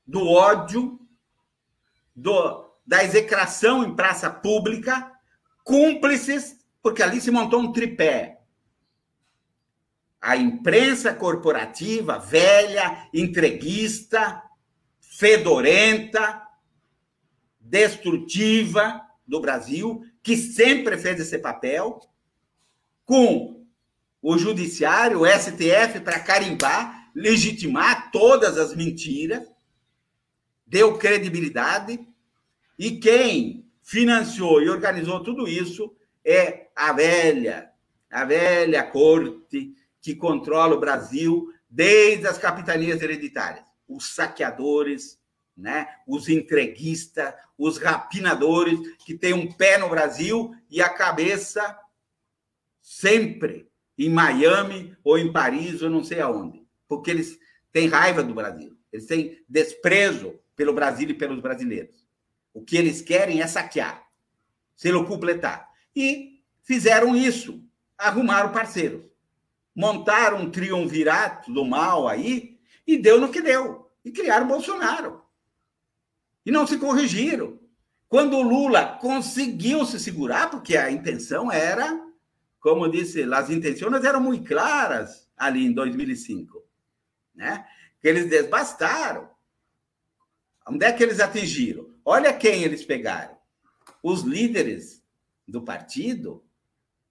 do ódio, do, da execração em praça pública, cúmplices, porque ali se montou um tripé a imprensa corporativa velha, entreguista, fedorenta, destrutiva do Brasil, que sempre fez esse papel, com o judiciário, o STF, para carimbar, legitimar todas as mentiras, deu credibilidade, e quem financiou e organizou tudo isso é a velha, a velha corte que controla o Brasil desde as capitanias hereditárias. Os saqueadores, né? os entreguistas, os rapinadores, que têm um pé no Brasil e a cabeça sempre em Miami ou em Paris ou não sei aonde. Porque eles têm raiva do Brasil. Eles têm desprezo pelo Brasil e pelos brasileiros. O que eles querem é saquear, se completar. E fizeram isso, arrumaram parceiros montaram um triunvirato do mal aí e deu no que deu. E criaram Bolsonaro. E não se corrigiram. Quando o Lula conseguiu se segurar, porque a intenção era, como disse, as intenções eram muito claras ali em 2005, né? Que eles desbastaram. Onde é que eles atingiram? Olha quem eles pegaram. Os líderes do partido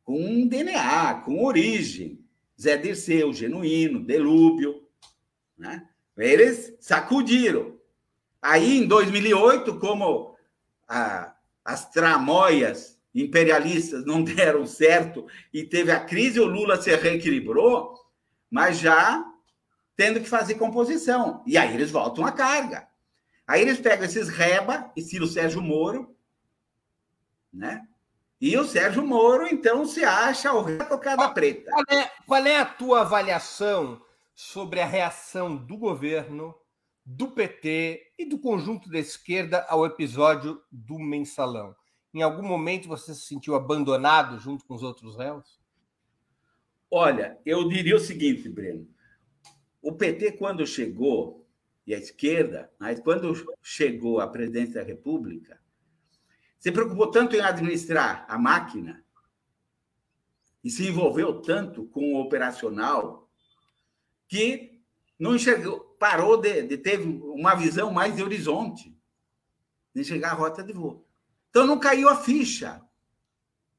com DNA, com origem, Zé Dirceu, Genuíno, Delúbio, né? Eles sacudiram. Aí, em 2008, como a, as tramóias imperialistas não deram certo e teve a crise, o Lula se reequilibrou, mas já tendo que fazer composição. E aí eles voltam à carga. Aí eles pegam esses reba, estilo Sérgio Moro, né? E o Sérgio Moro, então, se acha o rei da preta. Qual é, qual é a tua avaliação sobre a reação do governo, do PT e do conjunto da esquerda ao episódio do mensalão? Em algum momento você se sentiu abandonado junto com os outros réus? Olha, eu diria o seguinte, Breno. O PT, quando chegou, e a esquerda, mas quando chegou à presidência da República, se preocupou tanto em administrar a máquina e se envolveu tanto com o operacional que não enxergou, parou de, de ter uma visão mais de horizonte, de enxergar a rota de voo. Então não caiu a ficha.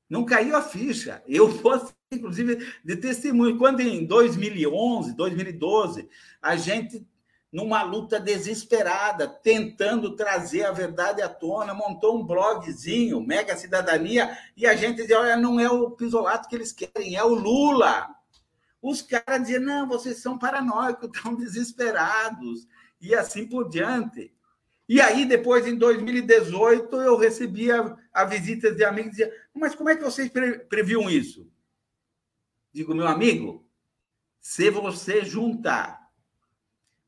Não caiu a ficha. Eu posso, inclusive, de testemunho. Quando em 2011, 2012, a gente numa luta desesperada, tentando trazer a verdade à tona, montou um blogzinho, Mega Cidadania, e a gente dizia, olha, não é o Pisolato que eles querem, é o Lula. Os caras diziam, não, vocês são paranoicos, estão desesperados, e assim por diante. E aí, depois, em 2018, eu recebia a, visita de amigos e dizia, mas como é que vocês pre previam isso? Digo, meu amigo, se você juntar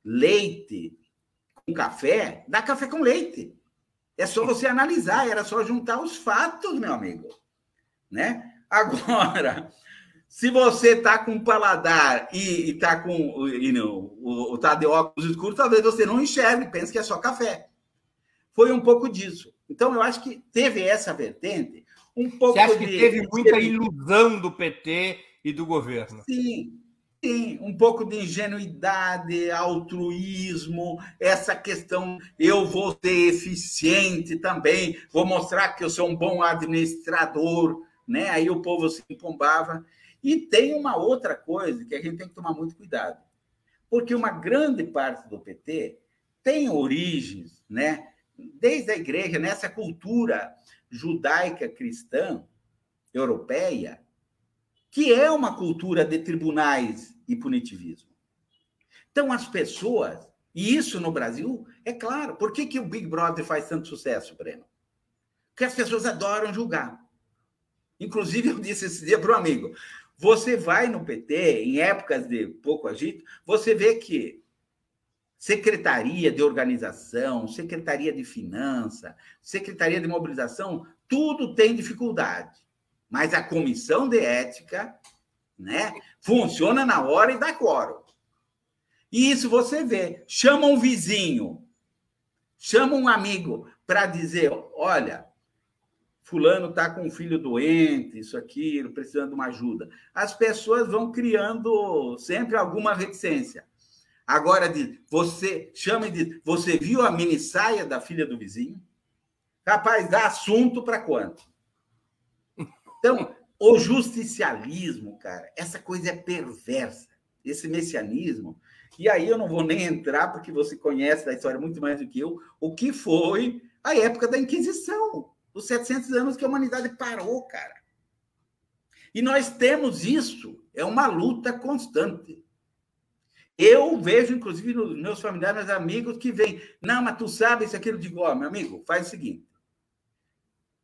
leite com café, dá café com leite. É só você analisar, era só juntar os fatos, meu amigo. Né? Agora, se você está com paladar e está com e não, o, tá de óculos escuros, talvez você não enxergue, pense que é só café. Foi um pouco disso. Então, eu acho que teve essa vertente, um pouco. Você acha que de, teve muita ilusão do PT e do governo? Sim, Sim, um pouco de ingenuidade, altruísmo, essa questão, eu vou ser eficiente também, vou mostrar que eu sou um bom administrador, né? Aí o povo se empombava. E tem uma outra coisa que a gente tem que tomar muito cuidado. Porque uma grande parte do PT tem origens, né? Desde a igreja, nessa cultura judaica cristã europeia, que é uma cultura de tribunais e punitivismo. Então, as pessoas, e isso no Brasil, é claro. Por que, que o Big Brother faz tanto sucesso, Breno? Porque as pessoas adoram julgar. Inclusive, eu disse esse dia para um amigo: você vai no PT, em épocas de pouco agito, você vê que secretaria de organização, secretaria de finança, secretaria de mobilização, tudo tem dificuldade. Mas a comissão de ética, né, funciona na hora e dá quórum. E isso você vê. Chama um vizinho, chama um amigo para dizer: olha, Fulano está com um filho doente, isso, aquilo, precisando de uma ajuda. As pessoas vão criando sempre alguma reticência. Agora, diz, você chama e diz: você viu a mini saia da filha do vizinho? Capaz, dá assunto para quanto? Então, o justicialismo, cara, essa coisa é perversa. Esse messianismo e aí eu não vou nem entrar, porque você conhece a história muito mais do que eu, o que foi a época da Inquisição, os 700 anos que a humanidade parou, cara. E nós temos isso, é uma luta constante. Eu vejo, inclusive, nos meus familiares, meus amigos, que vêm, não, mas tu sabe isso, aquilo. Eu digo, ó, oh, meu amigo, faz o seguinte.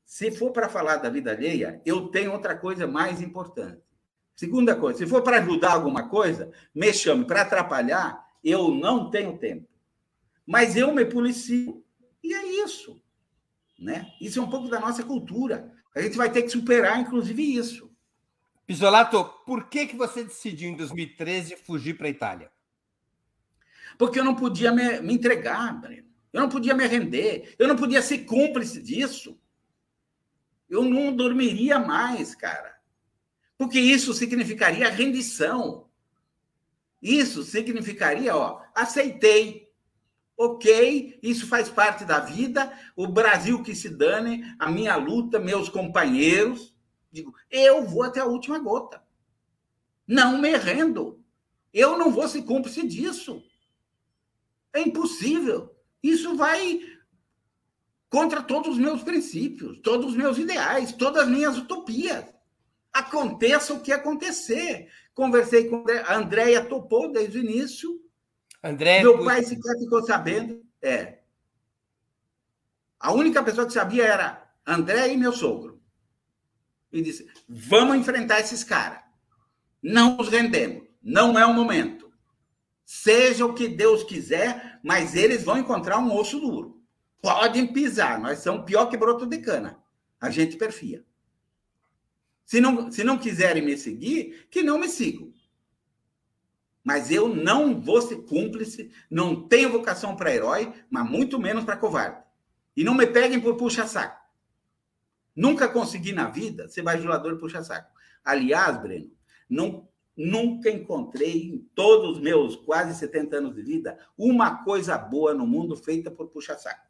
Se for para falar da vida alheia, eu tenho outra coisa mais importante. Segunda coisa, se for para ajudar alguma coisa, me chame. Para atrapalhar, eu não tenho tempo. Mas eu me policio. E é isso. Né? Isso é um pouco da nossa cultura. A gente vai ter que superar, inclusive, isso. Pisolato, por que, que você decidiu, em 2013, fugir para a Itália? Porque eu não podia me, me entregar, Breno. Eu não podia me render. Eu não podia ser cúmplice disso. Eu não dormiria mais, cara. Porque isso significaria rendição. Isso significaria, ó, aceitei. Ok, isso faz parte da vida. O Brasil que se dane, a minha luta, meus companheiros. Digo, eu vou até a última gota. Não me rendo. Eu não vou ser cúmplice disso. É impossível. Isso vai contra todos os meus princípios, todos os meus ideais, todas as minhas utopias aconteça o que acontecer. Conversei com a Andréia, topou desde o início. André, Meu pai sequer ficou sabendo. É. A única pessoa que sabia era André e meu sogro. E disse: vamos enfrentar esses caras. Não nos rendemos. Não é o momento. Seja o que Deus quiser, mas eles vão encontrar um osso duro. Podem pisar, nós somos pior que broto de cana. A gente perfia. Se não, se não quiserem me seguir, que não me sigam. Mas eu não vou ser cúmplice, não tenho vocação para herói, mas muito menos para covarde. E não me peguem por puxa-saco. Nunca consegui na vida ser bajulador e puxa-saco. Aliás, Breno, não, nunca encontrei em todos os meus quase 70 anos de vida uma coisa boa no mundo feita por puxa-saco.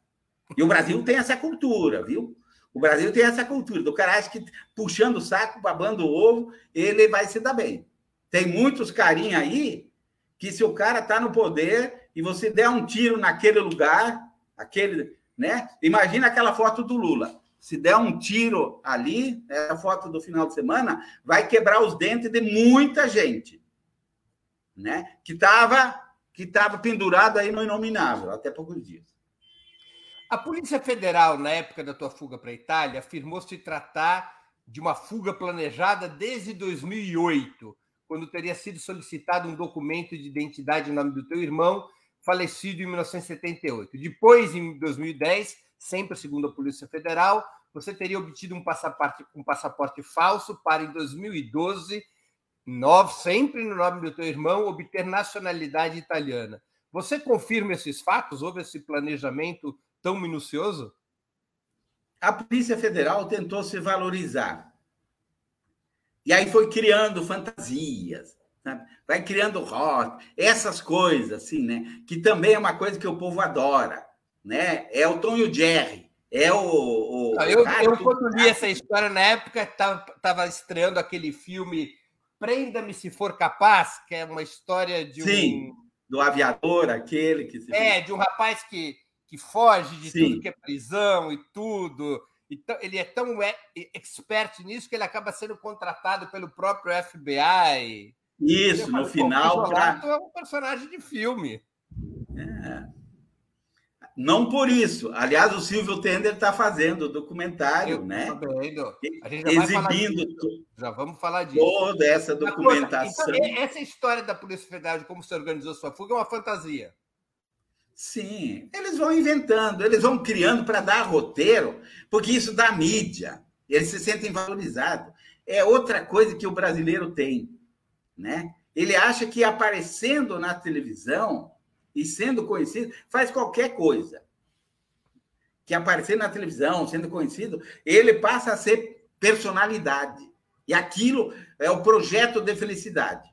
E o Brasil tem essa cultura, viu? O Brasil tem essa cultura do cara acha que puxando o saco, babando o ovo, ele vai se dar bem. Tem muitos carinha aí que se o cara tá no poder e você der um tiro naquele lugar, aquele, né? Imagina aquela foto do Lula. Se der um tiro ali, essa foto do final de semana, vai quebrar os dentes de muita gente, né? Que estava que tava pendurado aí no inominável até poucos dias. A Polícia Federal, na época da tua fuga para a Itália, afirmou se tratar de uma fuga planejada desde 2008, quando teria sido solicitado um documento de identidade em nome do teu irmão, falecido em 1978. Depois, em 2010, sempre segundo a Polícia Federal, você teria obtido um passaporte, um passaporte falso para, em 2012, nove, sempre no nome do teu irmão, obter nacionalidade italiana. Você confirma esses fatos? Houve esse planejamento tão minucioso? A Polícia Federal tentou se valorizar. E aí foi criando fantasias, sabe? vai criando rock, essas coisas, assim, né? Que também é uma coisa que o povo adora, né? É o Tom e o Jerry. É o. o Não, eu, eu, quando li essa história na época, estava estreando aquele filme Prenda-me se for capaz, que é uma história de Sim, um. Do aviador, aquele que se. É, de um rapaz que, que foge de Sim. tudo que é prisão e tudo. Então, ele é tão expert nisso que ele acaba sendo contratado pelo próprio FBI. Isso, no final. Pra... é um personagem de filme. É. Não por isso. Aliás, o Silvio Tender está fazendo o documentário, Eu né? Exibindo. Já vamos falar disso. Toda essa documentação. Então, essa história da Polícia Federal de como se organizou sua fuga é uma fantasia. Sim, eles vão inventando, eles vão criando para dar roteiro, porque isso dá mídia, eles se sentem valorizados. É outra coisa que o brasileiro tem, né? Ele acha que aparecendo na televisão e sendo conhecido, faz qualquer coisa. Que aparecer na televisão, sendo conhecido, ele passa a ser personalidade. E aquilo é o projeto de felicidade.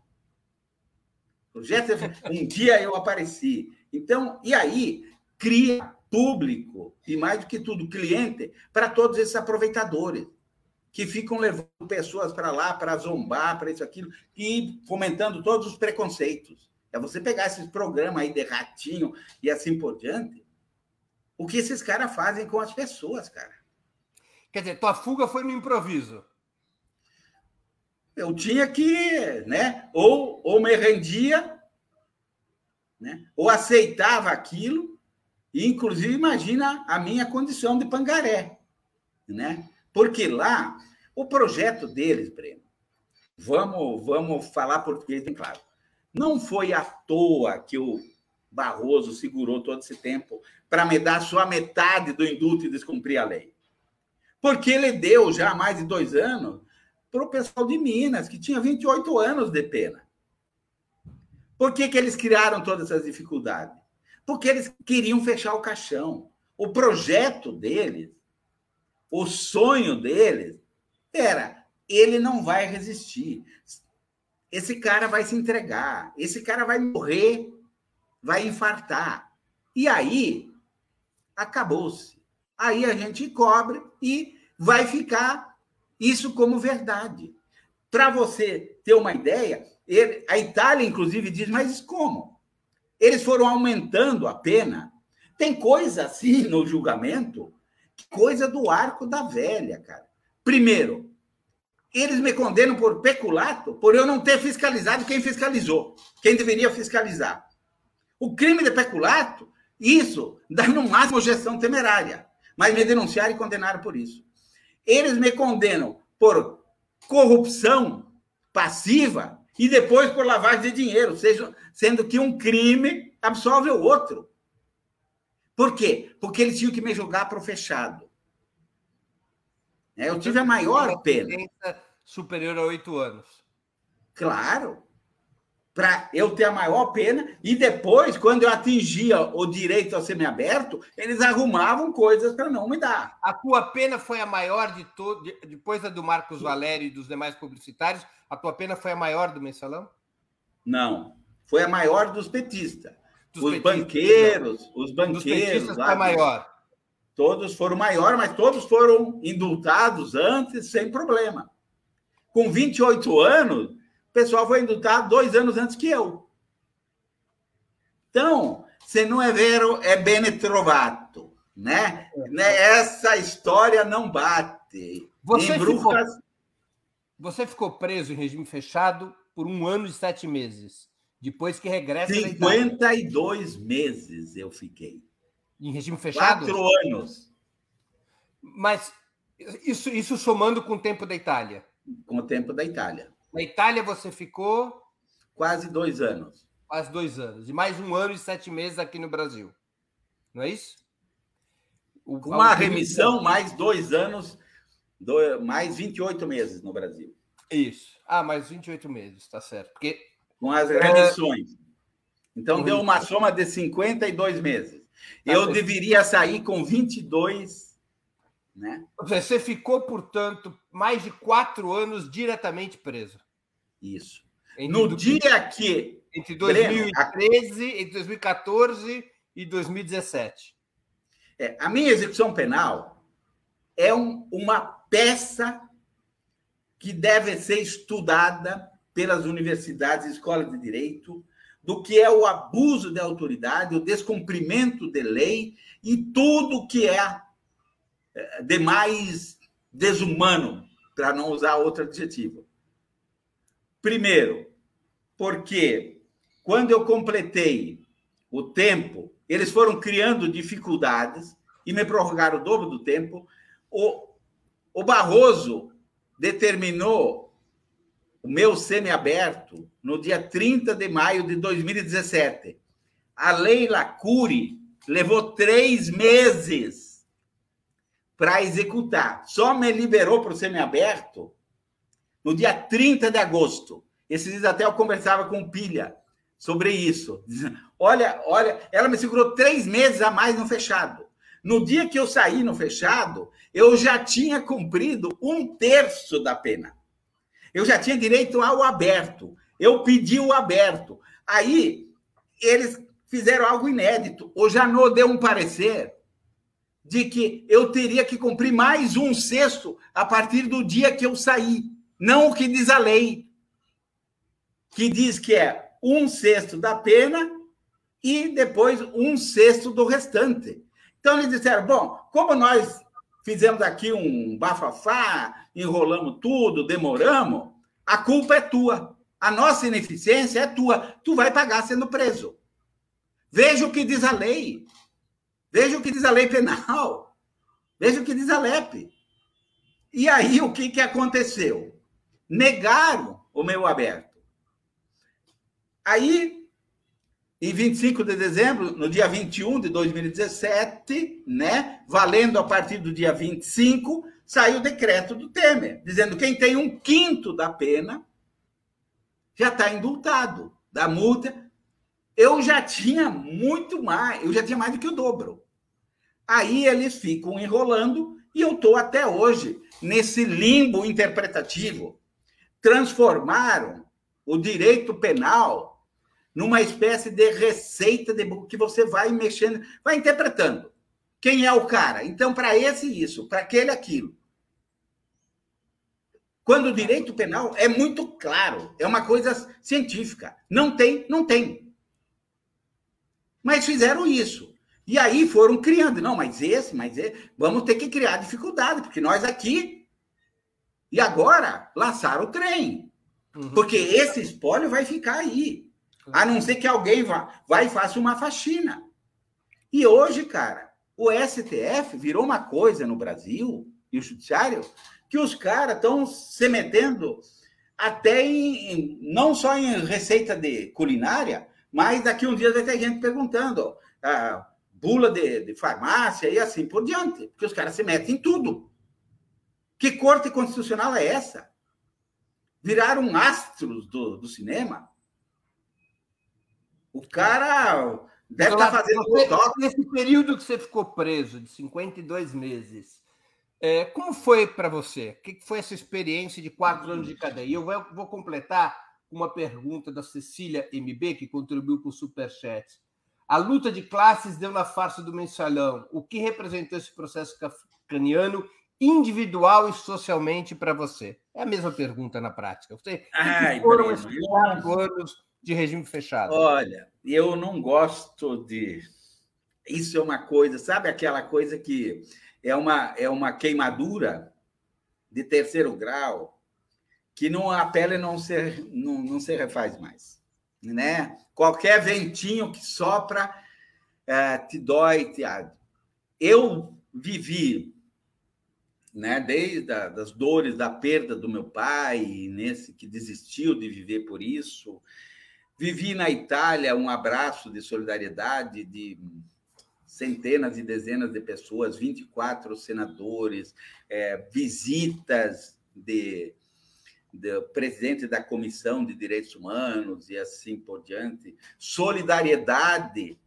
Projeto de... Um dia eu apareci. Então, e aí cria público e mais do que tudo cliente para todos esses aproveitadores que ficam levando pessoas para lá para zombar, para isso aquilo e fomentando todos os preconceitos. É você pegar esses programas aí de ratinho e assim por diante. O que esses caras fazem com as pessoas, cara. Quer dizer, tua fuga foi no improviso. Eu tinha que, né? Ou, ou me rendia, né? ou aceitava aquilo, e inclusive imagina a minha condição de pangaré, né? Porque lá, o projeto deles, Breno, vamos, vamos falar português bem claro. Não foi à toa que o Barroso segurou todo esse tempo para me dar só a metade do indulto e descumprir a lei. Porque ele deu já há mais de dois anos para o pessoal de Minas, que tinha 28 anos de pena. Por que, que eles criaram todas essas dificuldades? Porque eles queriam fechar o caixão. O projeto deles, o sonho deles, era: ele não vai resistir esse cara vai se entregar, esse cara vai morrer, vai infartar. E aí, acabou-se. Aí a gente cobre e vai ficar isso como verdade. Para você ter uma ideia, ele, a Itália, inclusive, diz, mas como? Eles foram aumentando a pena. Tem coisa assim no julgamento, coisa do arco da velha, cara. Primeiro, eles me condenam por peculato, por eu não ter fiscalizado quem fiscalizou, quem deveria fiscalizar. O crime de peculato, isso dá no máximo gestão temerária, mas me denunciaram e condenaram por isso. Eles me condenam por corrupção passiva e depois por lavagem de dinheiro, seja, sendo que um crime absolve o outro. Por quê? Porque eles tinham que me jogar para o fechado. É, eu tive a maior pena superior a oito anos. Claro. Para eu ter a maior pena, e depois, quando eu atingia o direito a semiaberto, eles arrumavam coisas para não me dar. A tua pena foi a maior de todo, depois da do Marcos Valério e dos demais publicitários, a tua pena foi a maior do mensalão? Não, foi a maior dos petistas. Dos os petistas, banqueiros, não. os banqueiros. Dos petistas foi a maior. Todos foram maior, mas todos foram indultados antes, sem problema com 28 anos, o pessoal foi indultado dois anos antes que eu. Então, se não é vero, é bene trovato, né? né? Essa história não bate. Você ficou, você ficou preso em regime fechado por um ano e sete meses. Depois que regressa. 52 meses eu fiquei. Em regime fechado? Quatro anos. Mas isso, isso somando com o tempo da Itália com o tempo da Itália. Na Itália você ficou? Quase dois anos. Quase dois anos. E mais um ano e sete meses aqui no Brasil. Não é isso? O, com uma remissão, mais dois anos, dois, mais 28 meses no Brasil. Isso. Ah, mais 28 meses, tá certo. Porque... Com as remissões. É... Então, deu uma soma de 52 meses. Tá Eu certo. deveria sair com 22 né? Você ficou, portanto, mais de quatro anos diretamente preso. Isso. no dia que. Entre 2013, Breno, entre 2014 e 2017. É, a minha execução penal é um, uma peça que deve ser estudada pelas universidades e escolas de direito do que é o abuso de autoridade, o descumprimento de lei e tudo que é, é demais desumano, para não usar outro adjetivo. Primeiro, porque quando eu completei o tempo, eles foram criando dificuldades e me prorrogaram o dobro do tempo. O, o Barroso determinou o meu semiaberto no dia 30 de maio de 2017. A Leila Cury levou três meses para executar. Só me liberou para o semiaberto no dia 30 de agosto. Esses dias até eu conversava com Pilha sobre isso. Olha, olha, ela me segurou três meses a mais no fechado. No dia que eu saí no fechado, eu já tinha cumprido um terço da pena. Eu já tinha direito ao aberto. Eu pedi o aberto. Aí, eles fizeram algo inédito. O Janot deu um parecer de que eu teria que cumprir mais um sexto a partir do dia que eu saí. Não o que diz a lei, que diz que é um sexto da pena e depois um sexto do restante. Então, eles disseram: bom, como nós fizemos aqui um bafafá, enrolamos tudo, demoramos, a culpa é tua. A nossa ineficiência é tua. Tu vai pagar sendo preso. Veja o que diz a lei. Veja o que diz a lei penal. Veja o que diz a LEP. E aí, o que, que aconteceu? Negaram o meu aberto. Aí, em 25 de dezembro, no dia 21 de 2017, né, valendo a partir do dia 25, saiu o decreto do Temer, dizendo que quem tem um quinto da pena já está indultado da multa. Eu já tinha muito mais, eu já tinha mais do que o dobro. Aí eles ficam enrolando e eu estou até hoje nesse limbo interpretativo. Transformaram o direito penal numa espécie de receita de que você vai mexendo, vai interpretando. Quem é o cara? Então, para esse, isso, para aquele, aquilo. Quando o direito penal é muito claro, é uma coisa científica. Não tem, não tem. Mas fizeram isso. E aí foram criando. Não, mas esse, mas esse. Vamos ter que criar dificuldade, porque nós aqui. E agora, laçaram o trem. Uhum. Porque esse espólio vai ficar aí. A não ser que alguém vá, vá e faça uma faxina. E hoje, cara, o STF virou uma coisa no Brasil, e o Judiciário, que os caras estão se metendo até em, não só em receita de culinária, mas daqui um dia vai ter gente perguntando a bula de, de farmácia e assim por diante, porque os caras se metem em tudo. Que corte constitucional é essa? Viraram astros do, do cinema? O cara deve estar tá fazendo você, Nesse período que você ficou preso, de 52 meses, é, como foi para você? O que foi essa experiência de quatro anos de cadeia? E eu vou, completar com uma pergunta da Cecília MB, que contribuiu com o Superchat. A luta de classes deu na farsa do mensalão. O que representou esse processo kafkaniano individual e socialmente para você? É a mesma pergunta na prática. Você, Ai, foram esses quatro anos de regime fechado? Olha, eu não gosto de. Isso é uma coisa, sabe aquela coisa que é uma, é uma queimadura de terceiro grau que não, a pele não se, não, não se refaz mais. Né? Qualquer ventinho que sopra é, te dói, te. Eu vivi né, desde a, das dores da perda do meu pai, nesse que desistiu de viver por isso, Vivi na Itália um abraço de solidariedade de centenas e dezenas de pessoas, 24 senadores, é, visitas de, de presidente da Comissão de Direitos Humanos e assim por diante, solidariedade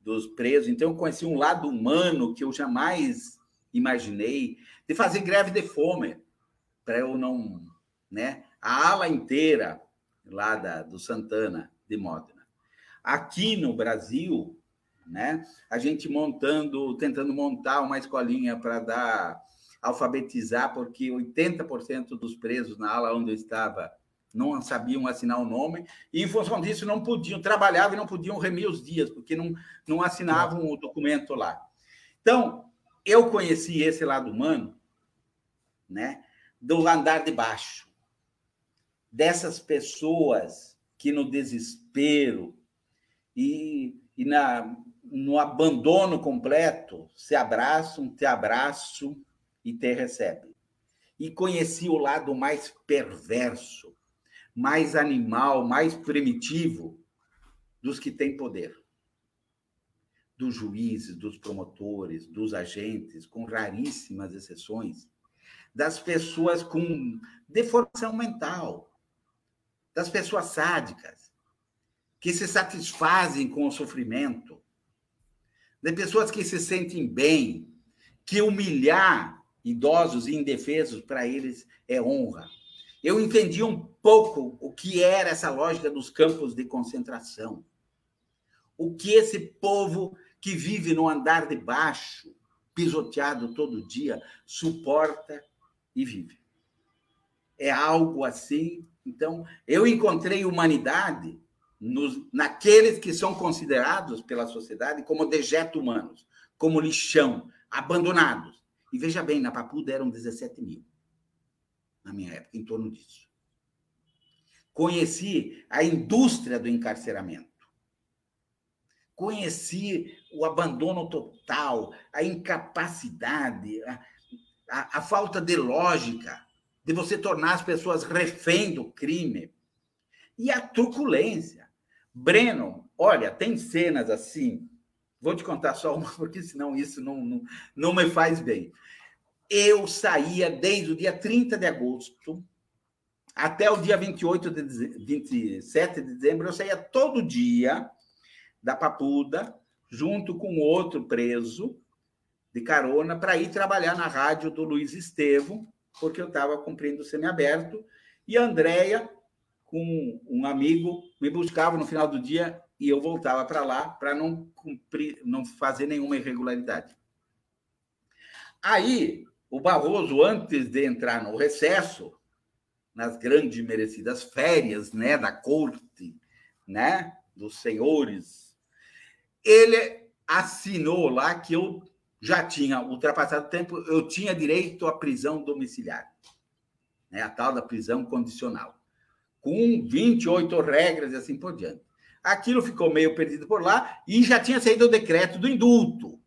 dos presos. Então, eu conheci um lado humano que eu jamais imaginei, de fazer greve de fome, para eu não. Né? A ala inteira lá da, do Santana de Modena. Aqui no Brasil, né? A gente montando, tentando montar uma escolinha para dar alfabetizar, porque 80% dos presos na ala onde eu estava não sabiam assinar o nome, e em função disso não podiam, trabalhavam e não podiam remir os dias, porque não, não assinavam o documento lá. Então, eu conheci esse lado humano, né, do andar de baixo, dessas pessoas que no desespero e, e na, no abandono completo se abraçam, te abraço e te recebem. E conheci o lado mais perverso, mais animal, mais primitivo dos que têm poder. Dos juízes, dos promotores, dos agentes, com raríssimas exceções, das pessoas com deformação mental, das pessoas sádicas, que se satisfazem com o sofrimento, de pessoas que se sentem bem, que humilhar idosos e indefesos para eles é honra. Eu entendi um pouco o que era essa lógica dos campos de concentração. O que esse povo que vive no andar de baixo, pisoteado todo dia, suporta e vive. É algo assim. Então, eu encontrei humanidade nos, naqueles que são considerados pela sociedade como dejetos humanos, como lixão, abandonados. E veja bem, na Papuda eram 17 mil, na minha época, em torno disso. Conheci a indústria do encarceramento. Conheci o abandono total, a incapacidade, a, a, a falta de lógica de você tornar as pessoas refém do crime e a truculência. Breno, olha, tem cenas assim. Vou te contar só uma, porque senão isso não, não, não me faz bem. Eu saía desde o dia 30 de agosto até o dia 28 de 27 de dezembro, eu saía todo dia da Papuda, junto com outro preso de carona, para ir trabalhar na rádio do Luiz Estevo, porque eu estava cumprindo o semiaberto, e a Andréia com um amigo, me buscava no final do dia e eu voltava para lá para não cumprir, não fazer nenhuma irregularidade. Aí, o Barroso, antes de entrar no recesso, nas grandes merecidas férias, né, da corte, né, dos senhores, ele assinou lá que eu já tinha ultrapassado o tempo, eu tinha direito à prisão domiciliar, né, a tal da prisão condicional com 28 regras e assim por diante. Aquilo ficou meio perdido por lá e já tinha saído o decreto do indulto.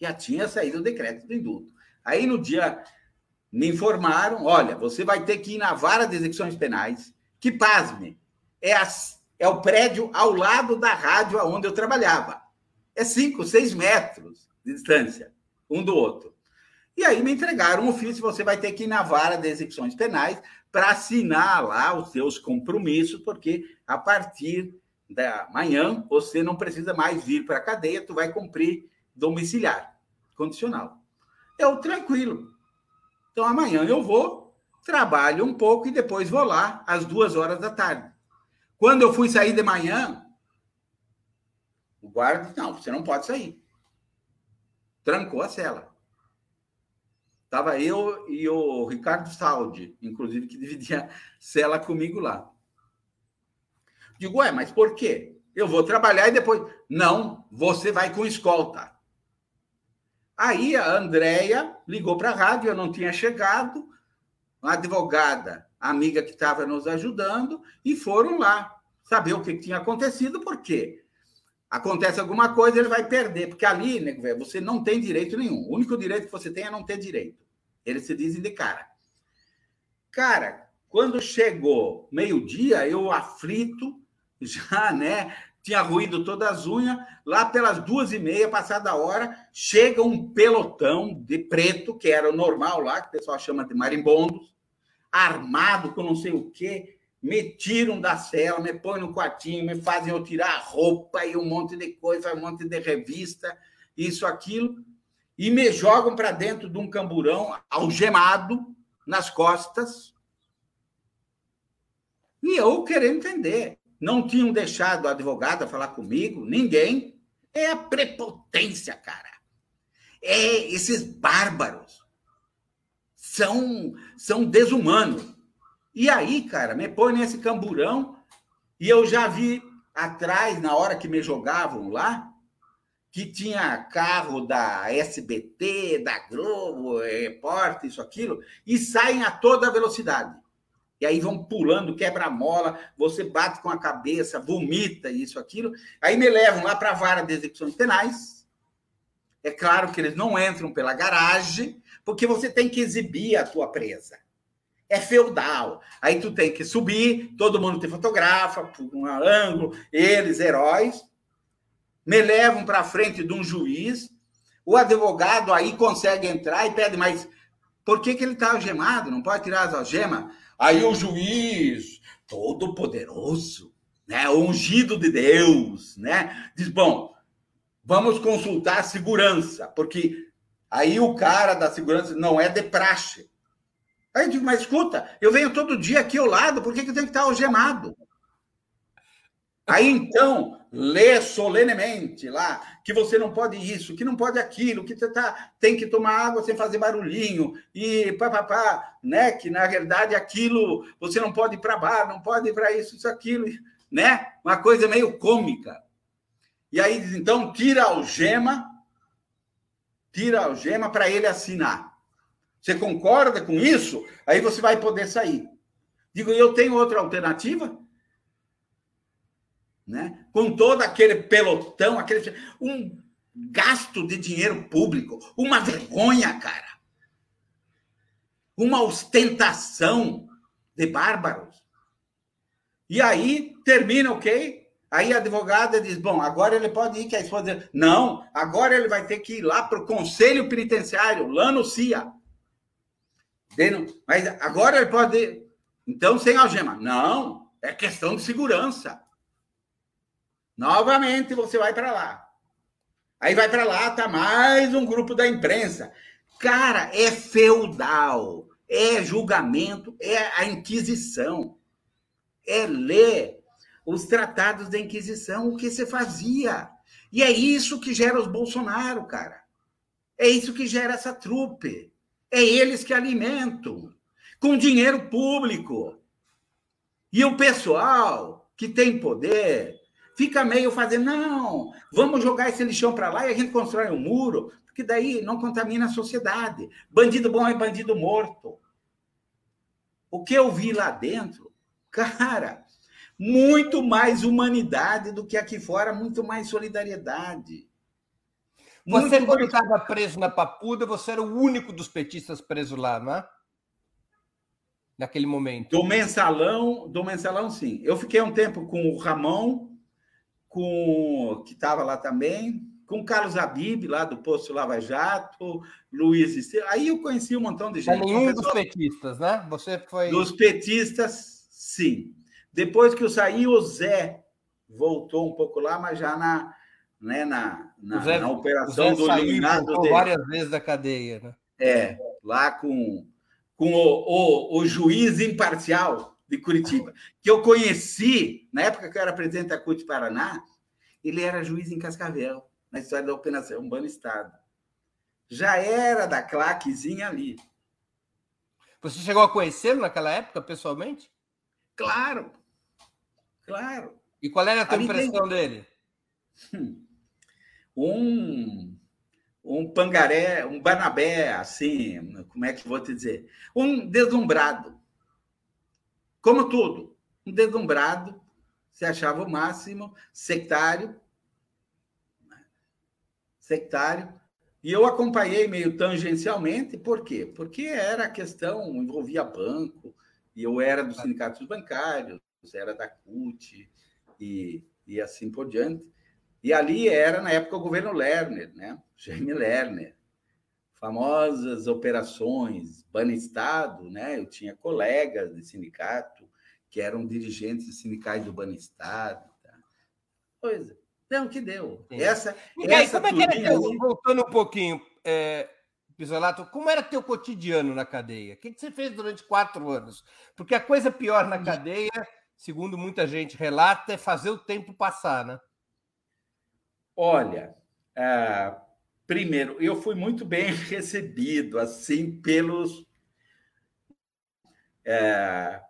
Já tinha saído o decreto do indulto. Aí no dia me informaram: olha, você vai ter que ir na vara de execuções penais, que pasme, é, é o prédio ao lado da rádio onde eu trabalhava. É cinco, seis metros de distância, um do outro. E aí me entregaram um ofício: você vai ter que ir na vara de execuções penais para assinar lá os seus compromissos, porque a partir da manhã você não precisa mais vir para a cadeia, tu vai cumprir domiciliar, condicional. Eu tranquilo. Então amanhã eu vou, trabalho um pouco e depois vou lá às duas horas da tarde. Quando eu fui sair de manhã, o guarda disse, não, você não pode sair. Trancou a cela. Estava eu e o Ricardo Saldi, inclusive, que dividia cela comigo lá. Digo, ué, mas por quê? Eu vou trabalhar e depois. Não, você vai com escolta. Aí a Andréia ligou para a rádio, eu não tinha chegado, a advogada, a amiga que estava nos ajudando, e foram lá saber o que tinha acontecido, por quê? Acontece alguma coisa, ele vai perder, porque ali, né, você não tem direito nenhum. O único direito que você tem é não ter direito. Eles se dizem de cara. Cara, quando chegou meio-dia, eu aflito, já, né? Tinha ruído todas as unhas. Lá pelas duas e meia, passada a hora, chega um pelotão de preto, que era o normal lá, que o pessoal chama de marimbondos, armado com não sei o quê, me tiram da cela, me põem no quartinho, me fazem eu tirar a roupa e um monte de coisa, um monte de revista, isso, aquilo, e me jogam para dentro de um camburão algemado nas costas. E eu querendo entender. Não tinham deixado a advogada falar comigo, ninguém. É a prepotência, cara. É esses bárbaros. São, são desumanos. E aí, cara, me põe nesse camburão e eu já vi atrás, na hora que me jogavam lá, que tinha carro da SBT, da Globo, repórter, isso, aquilo, e saem a toda velocidade. E aí vão pulando, quebra a mola, você bate com a cabeça, vomita, isso, aquilo. Aí me levam lá para a vara de execuções penais. É claro que eles não entram pela garagem, porque você tem que exibir a tua presa é feudal. Aí tu tem que subir, todo mundo te fotografa, por um ângulo, eles, heróis, me levam para frente de um juiz, o advogado aí consegue entrar e pede, mas por que, que ele está algemado? Não pode tirar as algemas? Aí o juiz, todo poderoso, né, ungido de Deus, né, diz, bom, vamos consultar a segurança, porque aí o cara da segurança não é de praxe, Aí eu digo, mas escuta, eu venho todo dia aqui ao lado, por que, que eu tenho que estar algemado? Aí então, lê solenemente lá que você não pode isso, que não pode aquilo, que você tá, tem que tomar água sem fazer barulhinho, e papapá, né? Que na verdade aquilo você não pode ir para bar, não pode ir para isso, isso, aquilo, né? Uma coisa meio cômica. E aí, então, tira a algema, tira a algema para ele assinar. Você concorda com isso? Aí você vai poder sair. Digo, eu tenho outra alternativa? Né? Com todo aquele pelotão, aquele um gasto de dinheiro público, uma vergonha, cara. Uma ostentação de bárbaros. E aí termina, ok? Aí a advogada diz: bom, agora ele pode ir, que a esposa diz, não, agora ele vai ter que ir lá para o conselho penitenciário, lá no CIA. Mas agora ele pode. Então, sem algema. Não, é questão de segurança. Novamente você vai para lá. Aí vai para lá, tá mais um grupo da imprensa. Cara, é feudal, é julgamento, é a Inquisição. É ler os tratados da Inquisição, o que você fazia. E é isso que gera os Bolsonaro, cara. É isso que gera essa trupe. É eles que alimentam, com dinheiro público. E o pessoal que tem poder fica meio fazendo, não, vamos jogar esse lixão para lá e a gente constrói um muro, porque daí não contamina a sociedade. Bandido bom é bandido morto. O que eu vi lá dentro, cara, muito mais humanidade do que aqui fora, muito mais solidariedade. Você, quando estava preso na Papuda, você era o único dos petistas preso lá, não é? Naquele momento. Do mensalão, do mensalão, sim. Eu fiquei um tempo com o Ramon, com que estava lá também, com o Carlos Abib, lá do Posto Lava Jato, Luiz. Aí eu conheci um montão de gente. nenhum pessoa... dos petistas, né? Você foi. Dos petistas, sim. Depois que eu saí, o Zé voltou um pouco lá, mas já na, né, na, na, Zé, na operação do eliminado dele. várias vezes da cadeia, né? É, lá com, com o, o, o, juiz imparcial de Curitiba, que eu conheci na época que eu era presidente da CUT Paraná, ele era juiz em Cascavel, na história da Operação Bano Estado. Já era da claquezinha ali. Você chegou a conhecê-lo naquela época, pessoalmente? Claro, claro. E qual era a tua impressão tem... dele? Hum um um pangaré, um banabé, assim, como é que vou te dizer? Um deslumbrado. Como tudo, um deslumbrado, se achava o máximo, sectário, né? sectário, e eu acompanhei meio tangencialmente, por quê? Porque era a questão, envolvia banco, e eu era dos sindicatos bancários, era da CUT, e, e assim por diante. E ali era, na época, o governo Lerner, né? Jaime Lerner. Famosas operações, Banestado, né? Eu tinha colegas de sindicato que eram dirigentes sindicais do Banestado. Tá? Coisa. Não, que deu. Sim. Essa, e aí, essa como é que era teu, voltando um pouquinho, é, Pisolato, como era teu cotidiano na cadeia? O que, que você fez durante quatro anos? Porque a coisa pior na cadeia, segundo muita gente relata, é fazer o tempo passar, né? Olha, uh, primeiro, eu fui muito bem recebido, assim, pelos. Uh,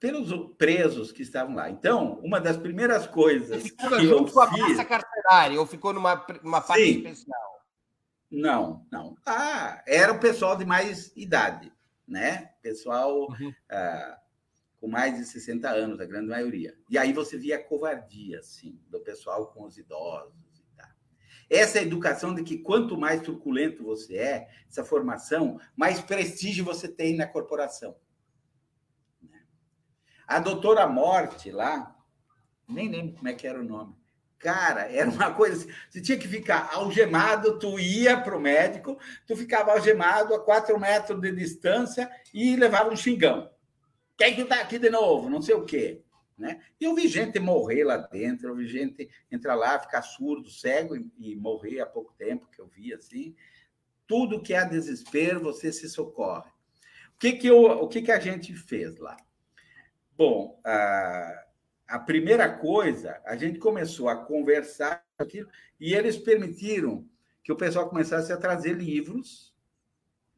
pelos presos que estavam lá. Então, uma das primeiras coisas que junto eu com a fiz... carcerária ou ficou numa, numa parte Sim. especial? Não, não. Ah, era o pessoal de mais idade, né? Pessoal uhum. ah, com mais de 60 anos, a grande maioria. E aí você via a covardia, assim, do pessoal com os idosos. Essa é educação de que quanto mais truculento você é, essa formação, mais prestígio você tem na corporação. A doutora Morte lá, nem lembro como é que era o nome. Cara, era uma coisa assim, você tinha que ficar algemado, tu ia para o médico, tu ficava algemado a quatro metros de distância e levava um xingão. Quem que tá aqui de novo? Não sei o quê. Né? E eu vi gente morrer lá dentro, eu vi gente entrar lá, ficar surdo, cego e, e morrer há pouco tempo, que eu vi assim. Tudo que há desespero, você se socorre. O que, que, eu, o que, que a gente fez lá? Bom, a, a primeira coisa, a gente começou a conversar aquilo, e eles permitiram que o pessoal começasse a trazer livros,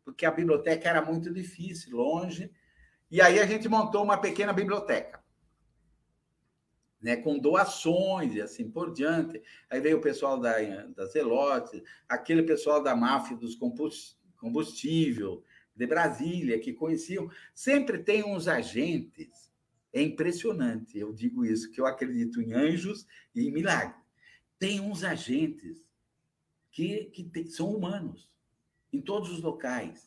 porque a biblioteca era muito difícil, longe, e aí a gente montou uma pequena biblioteca. Né, com doações e assim por diante. Aí veio o pessoal da, da Zelotes, aquele pessoal da máfia dos combustível de Brasília, que conheciam. Sempre tem uns agentes é impressionante, eu digo isso, que eu acredito em anjos e em milagres. Tem uns agentes que, que tem, são humanos em todos os locais,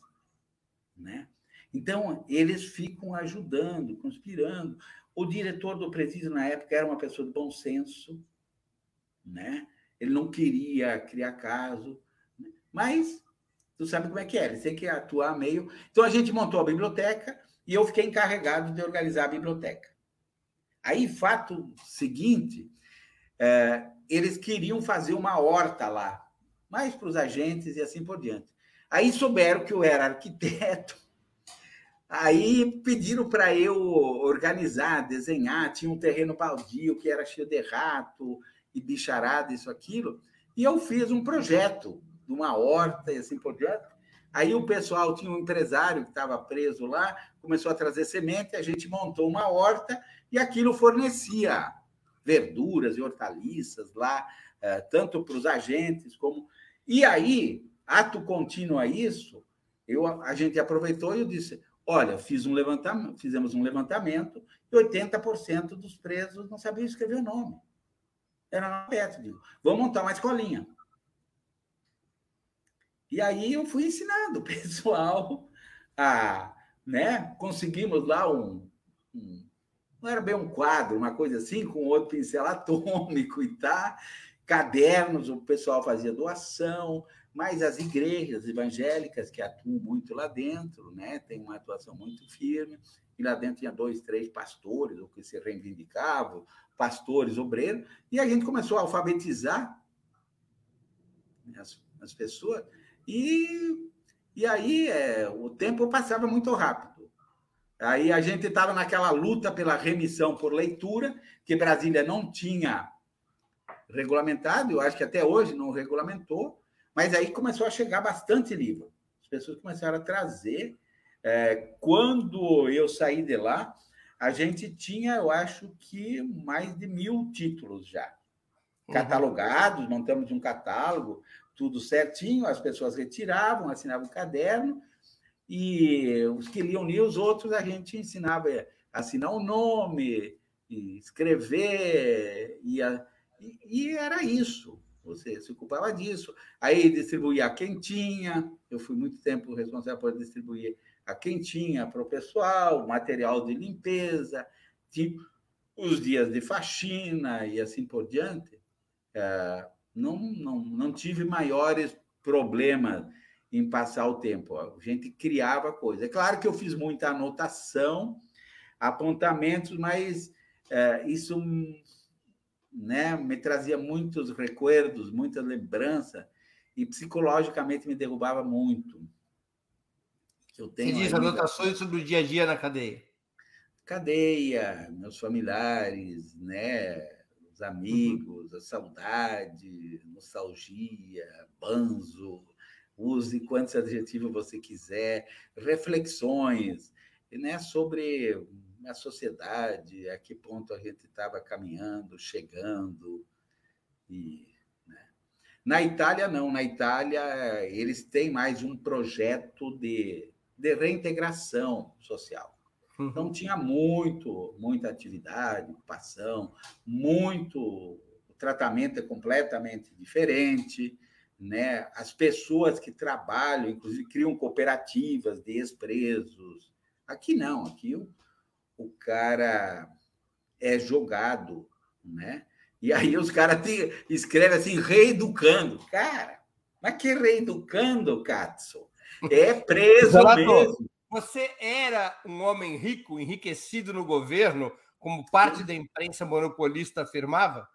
né? Então, eles ficam ajudando, conspirando. O diretor do presídio, na época, era uma pessoa de bom senso, né? Ele não queria criar caso, né? mas tu sabe como é que é, ele tem que atuar meio. Então, a gente montou a biblioteca, e eu fiquei encarregado de organizar a biblioteca. Aí, fato seguinte, é, eles queriam fazer uma horta lá, mais para os agentes e assim por diante. Aí souberam que eu era arquiteto, aí pediram para eu organizar, desenhar, tinha um terreno baldio que era cheio de rato e bicharada, isso, aquilo, e eu fiz um projeto de uma horta e assim por diante. Aí o pessoal tinha um empresário que estava preso lá, começou a trazer semente, a gente montou uma horta e aquilo fornecia verduras e hortaliças lá, eh, tanto para os agentes como. E aí, ato contínuo a isso, eu, a gente aproveitou e eu disse: olha, fiz um levantamento, fizemos um levantamento e 80% dos presos não sabiam escrever o nome. Era analfabeto. Digo, vamos montar uma escolinha. E aí eu fui ensinando o pessoal a, né? Conseguimos lá um, um, não era bem um quadro, uma coisa assim, com outro pincel atômico e tá, cadernos, o pessoal fazia doação, mas as igrejas evangélicas que atuam muito lá dentro, né? Tem uma atuação muito firme. E lá dentro tinha dois, três pastores, o que se reivindicavam, pastores, obreiros, e a gente começou a alfabetizar as, as pessoas e, e aí é, o tempo passava muito rápido. Aí a gente estava naquela luta pela remissão por leitura, que Brasília não tinha regulamentado, eu acho que até hoje não regulamentou, mas aí começou a chegar bastante livro. As pessoas começaram a trazer. É, quando eu saí de lá, a gente tinha, eu acho que mais de mil títulos já uhum. catalogados, montamos um catálogo, tudo certinho, as pessoas retiravam, assinavam o caderno, e os que liam liam, os outros a gente ensinava a assinar o um nome, escrever, e, a, e, e, era isso. Você se ocupava disso. Aí distribuía a quentinha, eu fui muito tempo responsável por distribuir a quentinha para o pessoal, material de limpeza, tipo, os dias de faxina e assim por diante. É, não, não, não tive maiores problemas em passar o tempo. A gente criava coisa. É claro que eu fiz muita anotação, apontamentos, mas é, isso né, me trazia muitos recuerdos, muita lembrança, e psicologicamente me derrubava muito. Eu tenho Você diz ainda... anotações sobre o dia a dia na cadeia. Cadeia, meus familiares, né? os amigos, a saudade, nostalgia, banzo, use quantos adjetivos você quiser, reflexões né, sobre a sociedade, a que ponto a gente estava caminhando, chegando. E, né. Na Itália, não. Na Itália, eles têm mais um projeto de, de reintegração social. Uhum. Então, tinha muito, muita atividade, ocupação, muito. O tratamento é completamente diferente. Né? As pessoas que trabalham, inclusive, criam cooperativas de ex-presos. Aqui não, aqui o, o cara é jogado, né? E aí os caras escrevem assim, reeducando. Cara, mas que reeducando, Katsu? É preso mesmo. Você era um homem rico, enriquecido no governo, como parte da imprensa monopolista afirmava?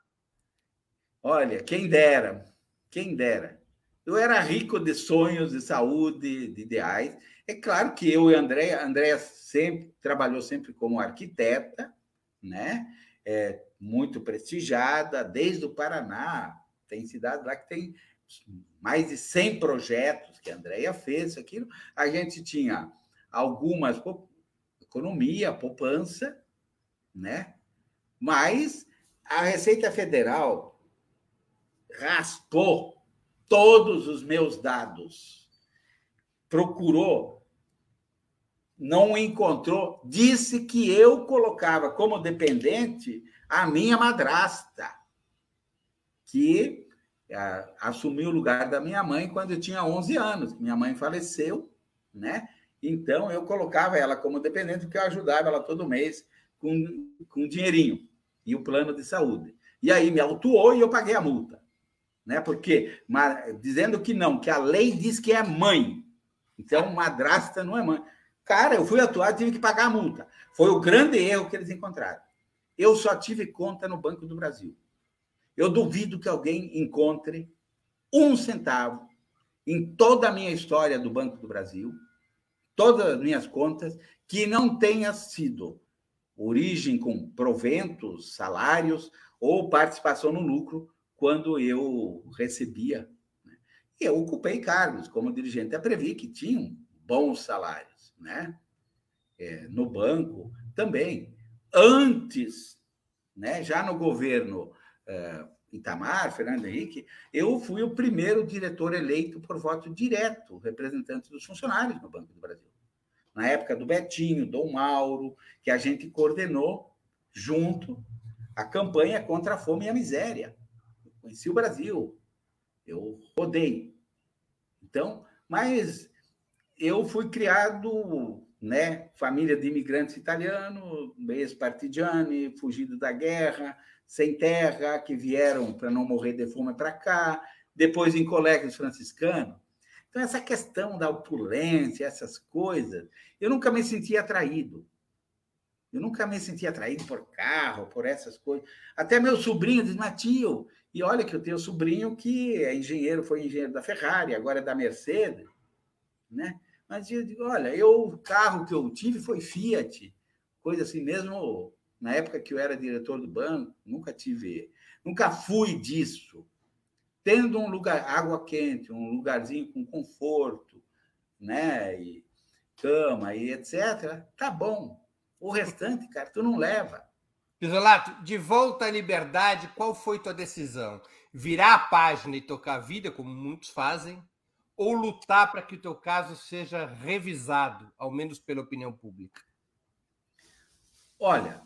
Olha, quem dera, quem dera. Eu era rico de sonhos, de saúde, de ideais. É claro que eu e a Andréia, a Andréia sempre trabalhou sempre como arquiteta, né? É, muito prestigiada, desde o Paraná. Tem cidade lá que tem mais de 100 projetos que a Andréia fez, aquilo. A gente tinha algumas economia, poupança, né? Mas a Receita Federal raspou todos os meus dados, procurou não encontrou, disse que eu colocava como dependente a minha madrasta, que a, assumiu o lugar da minha mãe quando eu tinha 11 anos. Minha mãe faleceu, né? Então eu colocava ela como dependente porque eu ajudava ela todo mês com, com dinheirinho e o plano de saúde. E aí me autuou e eu paguei a multa, né? Porque mas, dizendo que não, que a lei diz que é mãe. Então madrasta não é mãe. Cara, eu fui atuar tive que pagar a multa. Foi o grande erro que eles encontraram. Eu só tive conta no Banco do Brasil. Eu duvido que alguém encontre um centavo em toda a minha história do Banco do Brasil, todas as minhas contas, que não tenha sido origem com proventos, salários ou participação no lucro quando eu recebia. Né? E eu ocupei cargos como dirigente da Previ, que tinham bons salários né? É, no banco também. Antes, né, já no governo é, Itamar, Fernando Henrique, eu fui o primeiro diretor eleito por voto direto, representante dos funcionários no Banco do Brasil. Na época do Betinho, Dom Mauro, que a gente coordenou junto a campanha contra a fome e a miséria. Eu conheci o Brasil, eu rodei. Então, mas eu fui criado, né, família de imigrantes italianos, ex-partigiani, fugido da guerra, sem terra, que vieram para não morrer de fome para cá, depois em colégios franciscanos. Então, essa questão da opulência, essas coisas, eu nunca me senti atraído. Eu nunca me senti atraído por carro, por essas coisas. Até meu sobrinho diz, Matio, e olha que eu tenho um sobrinho que é engenheiro, foi engenheiro da Ferrari, agora é da Mercedes, né? Mas eu digo, olha, eu, o carro que eu tive foi Fiat, coisa assim, mesmo na época que eu era diretor do banco, nunca tive, nunca fui disso. Tendo um lugar, água quente, um lugarzinho com conforto, né, e cama e etc, tá bom. O restante, cara, tu não leva. Pisolato, de volta à liberdade, qual foi tua decisão? Virar a página e tocar a vida, como muitos fazem, ou lutar para que o teu caso seja revisado, ao menos pela opinião pública? Olha,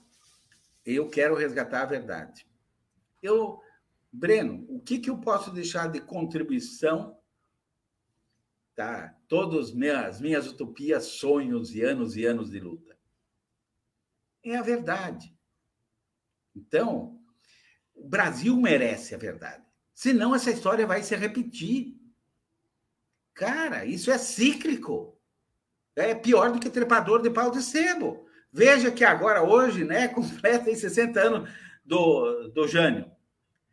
eu quero resgatar a verdade. Eu, Breno, o que, que eu posso deixar de contribuição? Tá? Todas as minhas utopias, sonhos e anos e anos de luta. É a verdade. Então, o Brasil merece a verdade. Senão, essa história vai se repetir. Cara, isso é cíclico. É pior do que trepador de pau de sebo. Veja que agora, hoje, né, completa 60 anos do, do Jânio.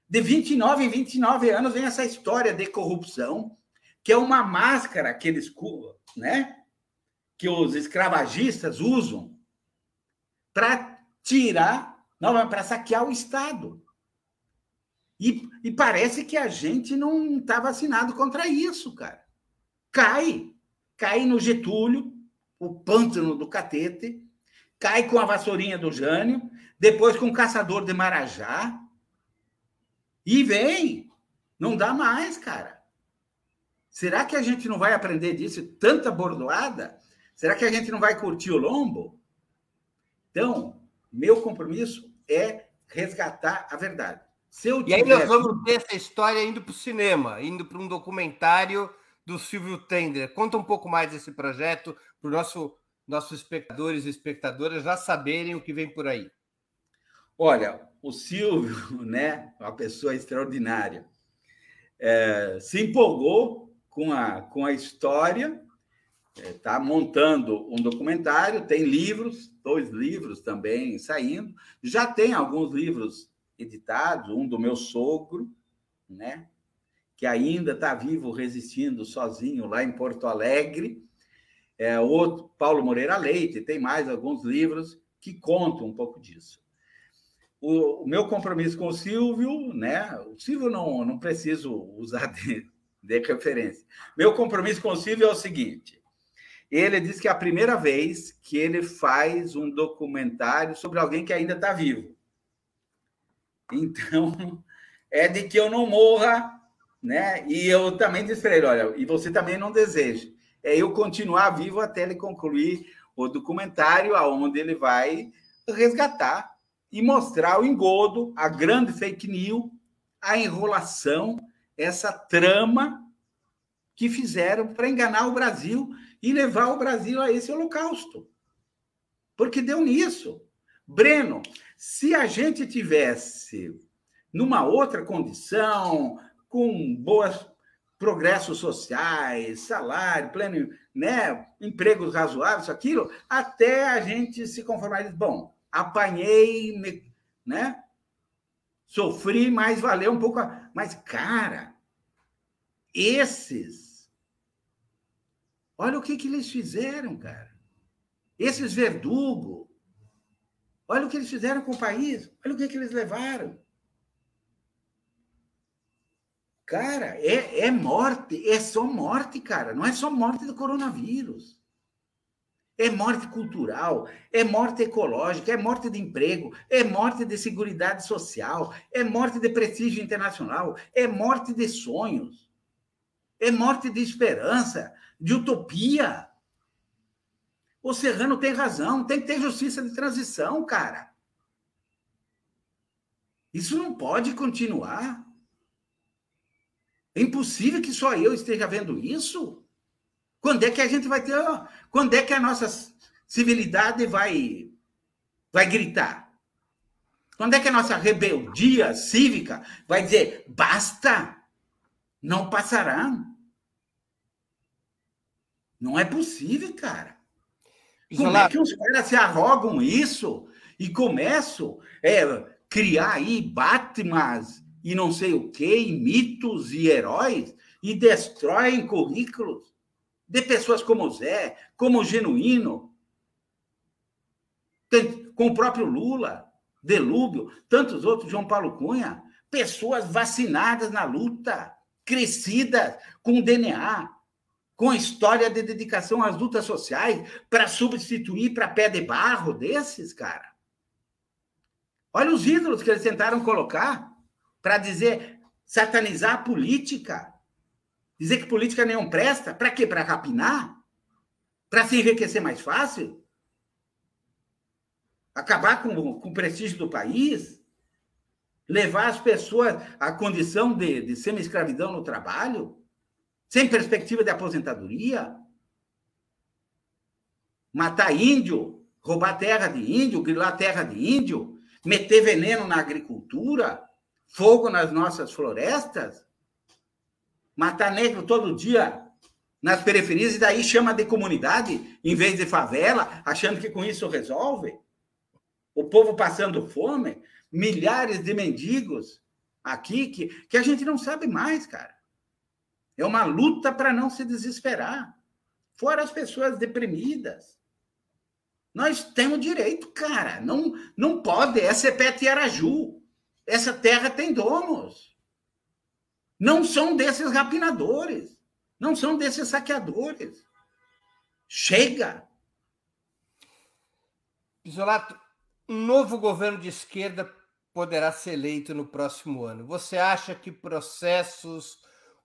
De 29 em 29 anos vem essa história de corrupção, que é uma máscara que eles, né, que os escravagistas usam para tirar, não, para saquear o Estado. E, e parece que a gente não está vacinado contra isso, cara. Cai. Cai no Getúlio, o pântano do catete, cai com a vassourinha do Jânio, depois com o caçador de Marajá. E vem. Não dá mais, cara. Será que a gente não vai aprender disso? Tanta bordoada? Será que a gente não vai curtir o lombo? Então, meu compromisso é resgatar a verdade. Se eu. E aí nós vamos ter essa história indo para o cinema, indo para um documentário do Silvio Tender. Conta um pouco mais desse projeto para os nosso, nossos espectadores e espectadoras já saberem o que vem por aí. Olha, o Silvio, né, uma pessoa extraordinária, é, se empolgou com a, com a história está é, montando um documentário, tem livros, dois livros também saindo, já tem alguns livros editados, um do meu sogro, né, que ainda está vivo, resistindo sozinho lá em Porto Alegre, é, outro, Paulo Moreira Leite, tem mais alguns livros que contam um pouco disso. O, o meu compromisso com o Silvio, né, o Silvio não, não preciso usar de, de referência. Meu compromisso com o Silvio é o seguinte: ele diz que é a primeira vez que ele faz um documentário sobre alguém que ainda está vivo. Então, é de que eu não morra, né? E eu também disse para ele: olha, e você também não deseja. É eu continuar vivo até ele concluir o documentário, aonde ele vai resgatar e mostrar o engodo, a grande fake news, a enrolação, essa trama que fizeram para enganar o Brasil e levar o Brasil a esse holocausto. Porque deu nisso. Breno, se a gente tivesse numa outra condição, com boas progressos sociais, salário, pleno, né, empregos razoáveis, aquilo, até a gente se conformar. Bom, apanhei, né? Sofri, mas valeu um pouco. Mas, cara, esses Olha o que, que eles fizeram, cara. Esses verdugos. Olha o que eles fizeram com o país. Olha o que, que eles levaram. Cara, é, é morte. É só morte, cara. Não é só morte do coronavírus. É morte cultural, é morte ecológica, é morte de emprego, é morte de segurança social, é morte de prestígio internacional, é morte de sonhos, é morte de esperança, de utopia. O Serrano tem razão, tem que ter justiça de transição, cara. Isso não pode continuar. É impossível que só eu esteja vendo isso. Quando é que a gente vai ter. Quando é que a nossa civilidade vai, vai gritar? Quando é que a nossa rebeldia cívica vai dizer basta? Não passará. Não é possível, cara. Como é que os caras se arrogam isso e começam a é, criar aí Batmans e não sei o quê, e mitos e heróis, e destroem currículos de pessoas como Zé, como Genuíno, com o próprio Lula, Delúbio, tantos outros, João Paulo Cunha, pessoas vacinadas na luta, crescidas com DNA, com história de dedicação às lutas sociais para substituir para pé de barro desses, cara. Olha os ídolos que eles tentaram colocar para dizer satanizar a política. Dizer que política nenhum presta. Para quê? Para rapinar? Para se enriquecer mais fácil? Acabar com, com o prestígio do país? Levar as pessoas à condição de, de semi-escravidão no trabalho? sem perspectiva de aposentadoria, matar índio, roubar terra de índio, grilar terra de índio, meter veneno na agricultura, fogo nas nossas florestas, matar negro todo dia nas periferias e daí chama de comunidade em vez de favela, achando que com isso resolve. O povo passando fome, milhares de mendigos aqui que, que a gente não sabe mais, cara. É uma luta para não se desesperar. Fora as pessoas deprimidas. Nós temos direito, cara. Não, não pode. É CPT Araju. Essa terra tem donos. Não são desses rapinadores. Não são desses saqueadores. Chega! Isolato, um novo governo de esquerda poderá ser eleito no próximo ano. Você acha que processos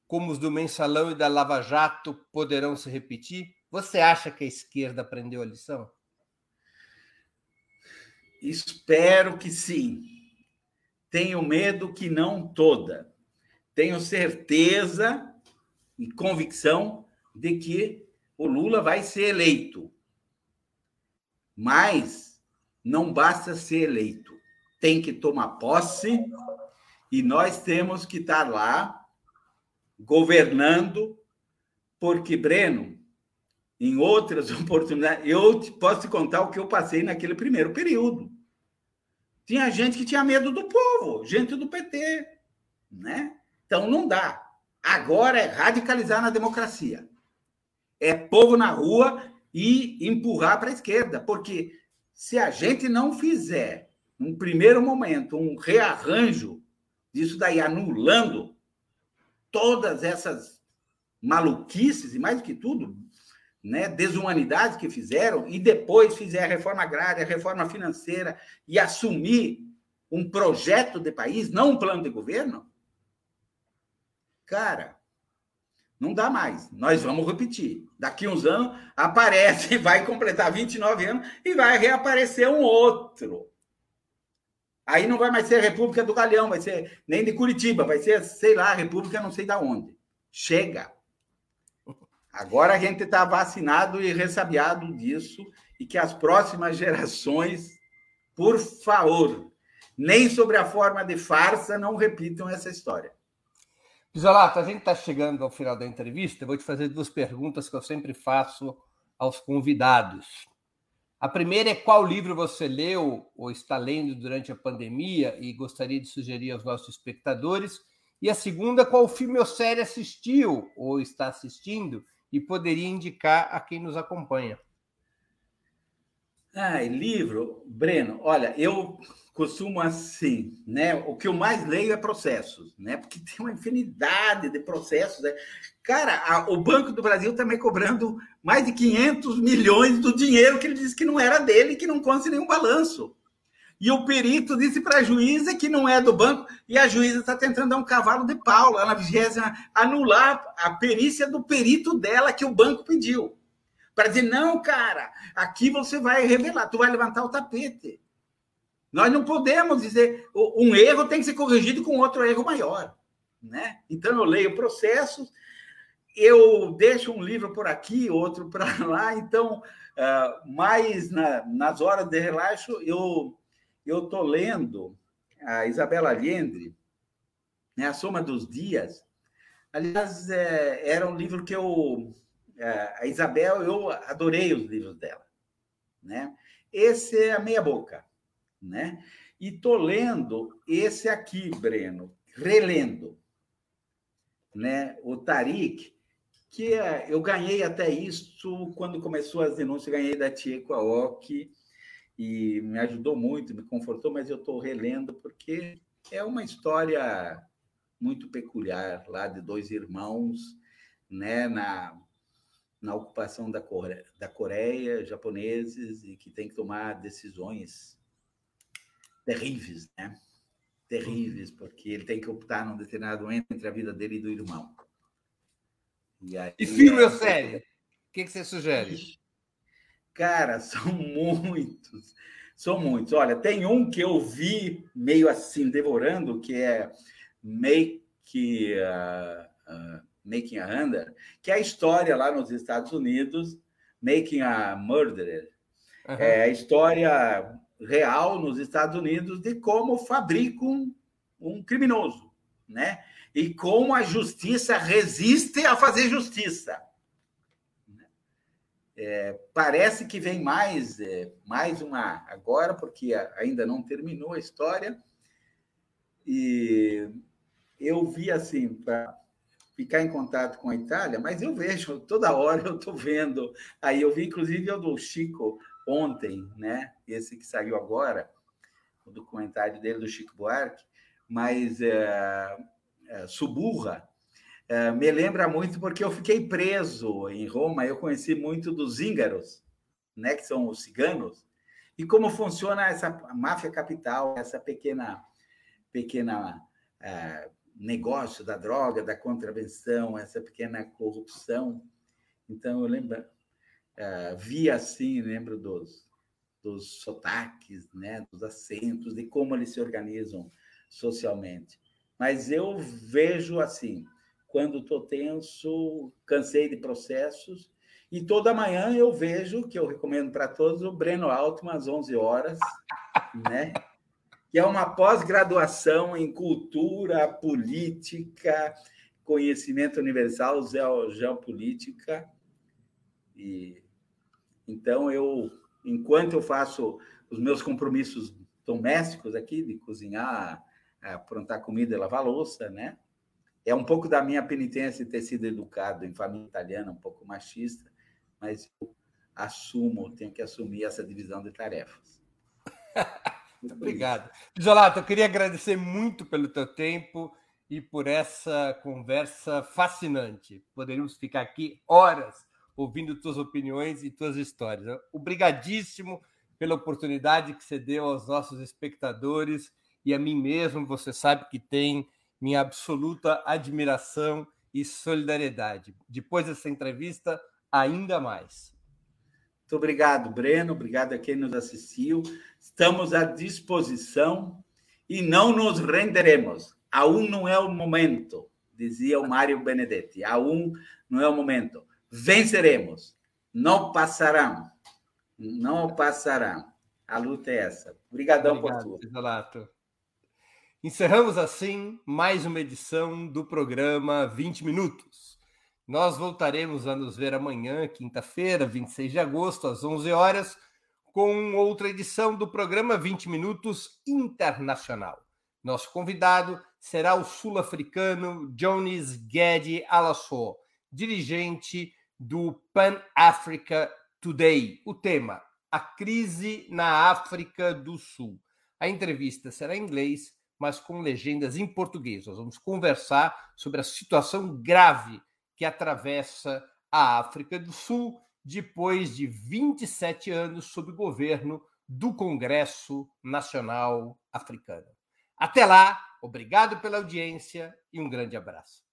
como os do Mensalão e da Lava Jato poderão se repetir? Você acha que a esquerda aprendeu a lição? Espero que sim. Tenho medo que não toda. Tenho certeza e convicção de que o Lula vai ser eleito. Mas não basta ser eleito. Tem que tomar posse e nós temos que estar lá governando, porque, Breno, em outras oportunidades, eu posso te contar o que eu passei naquele primeiro período. Tinha gente que tinha medo do povo, gente do PT, né? Então não dá. Agora é radicalizar na democracia. É povo na rua e empurrar para a esquerda, porque se a gente não fizer, num primeiro momento, um rearranjo disso daí, anulando todas essas maluquices e mais do que tudo, né, desumanidades que fizeram e depois fizer a reforma agrária, a reforma financeira e assumir um projeto de país, não um plano de governo, cara, não dá mais. Nós vamos repetir. Daqui uns anos aparece, vai completar 29 anos e vai reaparecer um outro. Aí não vai mais ser a República do Galeão, vai ser nem de Curitiba, vai ser, sei lá, a República não sei da onde. Chega. Agora a gente está vacinado e ressabiado disso e que as próximas gerações, por favor, nem sobre a forma de farsa, não repitam essa história. Pisolato, a gente está chegando ao final da entrevista. Eu vou te fazer duas perguntas que eu sempre faço aos convidados. A primeira é qual livro você leu ou está lendo durante a pandemia e gostaria de sugerir aos nossos espectadores. E a segunda, qual filme ou série assistiu ou está assistindo e poderia indicar a quem nos acompanha. Ah, livro, Breno, olha, eu costumo assim, né? O que eu mais leio é processos, né? Porque tem uma infinidade de processos. Né? Cara, a, o Banco do Brasil também tá cobrando mais de 500 milhões do dinheiro que ele disse que não era dele e que não consta nenhum balanço. E o perito disse para a juíza que não é do banco, e a juíza está tentando dar um cavalo de pau lá na vigésima, anular a perícia do perito dela que o banco pediu. Para dizer, não, cara, aqui você vai revelar, tu vai levantar o tapete. Nós não podemos dizer, um erro tem que ser corrigido com outro erro maior. Né? Então, eu leio processos, eu deixo um livro por aqui, outro para lá, então, uh, mais na, nas horas de relaxo, eu eu estou lendo a Isabela Allende, né, A Soma dos Dias. Aliás, é, era um livro que eu. É, a Isabel, eu adorei os livros dela. Né? Esse é a Meia Boca. Né? E estou lendo esse aqui, Breno, relendo. Né? O Tarik, que é, eu ganhei até isso quando começou as denúncias, ganhei da Tieco Aoki e me ajudou muito, me confortou, mas eu estou relendo porque é uma história muito peculiar lá de dois irmãos, né, na, na ocupação da Coreia, da Coreia, japoneses, e que tem que tomar decisões terríveis, né? Terríveis, porque ele tem que optar num determinado momento entre a vida dele e do irmão. E, aí, e filme é... ou série? O que, que você sugere? Cara, são muitos. São muitos. Olha, tem um que eu vi meio assim, devorando, que é Make, uh, uh, Making a Under, que é a história lá nos Estados Unidos, Making a Murderer. Uhum. É a história real nos Estados Unidos de como fabricam um, um criminoso, né? E como a justiça resiste a fazer justiça. É, parece que vem mais, é, mais uma agora, porque ainda não terminou a história. E eu vi assim, para ficar em contato com a Itália, mas eu vejo, toda hora eu estou vendo. Aí eu vi, inclusive, o do Chico ontem, né? Esse que saiu agora, o documentário dele do Chico Buarque. mais é, é, suburra, é, me lembra muito porque eu fiquei preso em Roma, eu conheci muito dos íngaros, né, que são os ciganos, e como funciona essa máfia capital, essa pequena, pequena é, negócio da droga, da contravenção, essa pequena corrupção. Então, eu lembro, é, vi assim, lembro dos, dos sotaques, né, dos acentos, de como eles se organizam socialmente. Mas eu vejo assim, quando estou tenso, cansei de processos, e toda manhã eu vejo, que eu recomendo para todos, o Breno Altman, às 11 horas, né? que é uma pós-graduação em cultura, política, conhecimento universal, geopolítica. E então eu, enquanto eu faço os meus compromissos domésticos aqui de cozinhar, aprontar comida e lavar louça, né? É um pouco da minha penitência ter sido educado em família italiana, um pouco machista, mas eu assumo, tenho que assumir essa divisão de tarefas. Muito obrigado. Isolato, eu queria agradecer muito pelo teu tempo e por essa conversa fascinante. Poderíamos ficar aqui horas ouvindo tuas opiniões e tuas histórias. Obrigadíssimo pela oportunidade que você deu aos nossos espectadores e a mim mesmo. Você sabe que tem minha absoluta admiração e solidariedade. Depois dessa entrevista, ainda mais. Muito obrigado, Breno. Obrigado a quem nos assistiu. Estamos à disposição e não nos renderemos. Aún não é o momento, dizia o Mário Benedetti. Aún não é o momento. Venceremos. Não passarão. Não passarão. A luta é essa. Obrigadão Obrigado, por tudo. Isolato. Encerramos assim mais uma edição do programa 20 Minutos. Nós voltaremos a nos ver amanhã, quinta-feira, 26 de agosto, às 11 horas com outra edição do programa 20 Minutos Internacional. Nosso convidado será o sul-africano Jones Gedi Alassou, dirigente do Pan Africa Today. O tema: a crise na África do Sul. A entrevista será em inglês, mas com legendas em português. Nós vamos conversar sobre a situação grave que atravessa a África do Sul depois de 27 anos sob governo do Congresso Nacional Africano. Até lá, obrigado pela audiência e um grande abraço.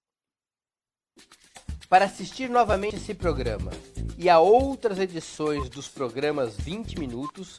Para assistir novamente esse programa e a outras edições dos programas 20 Minutos,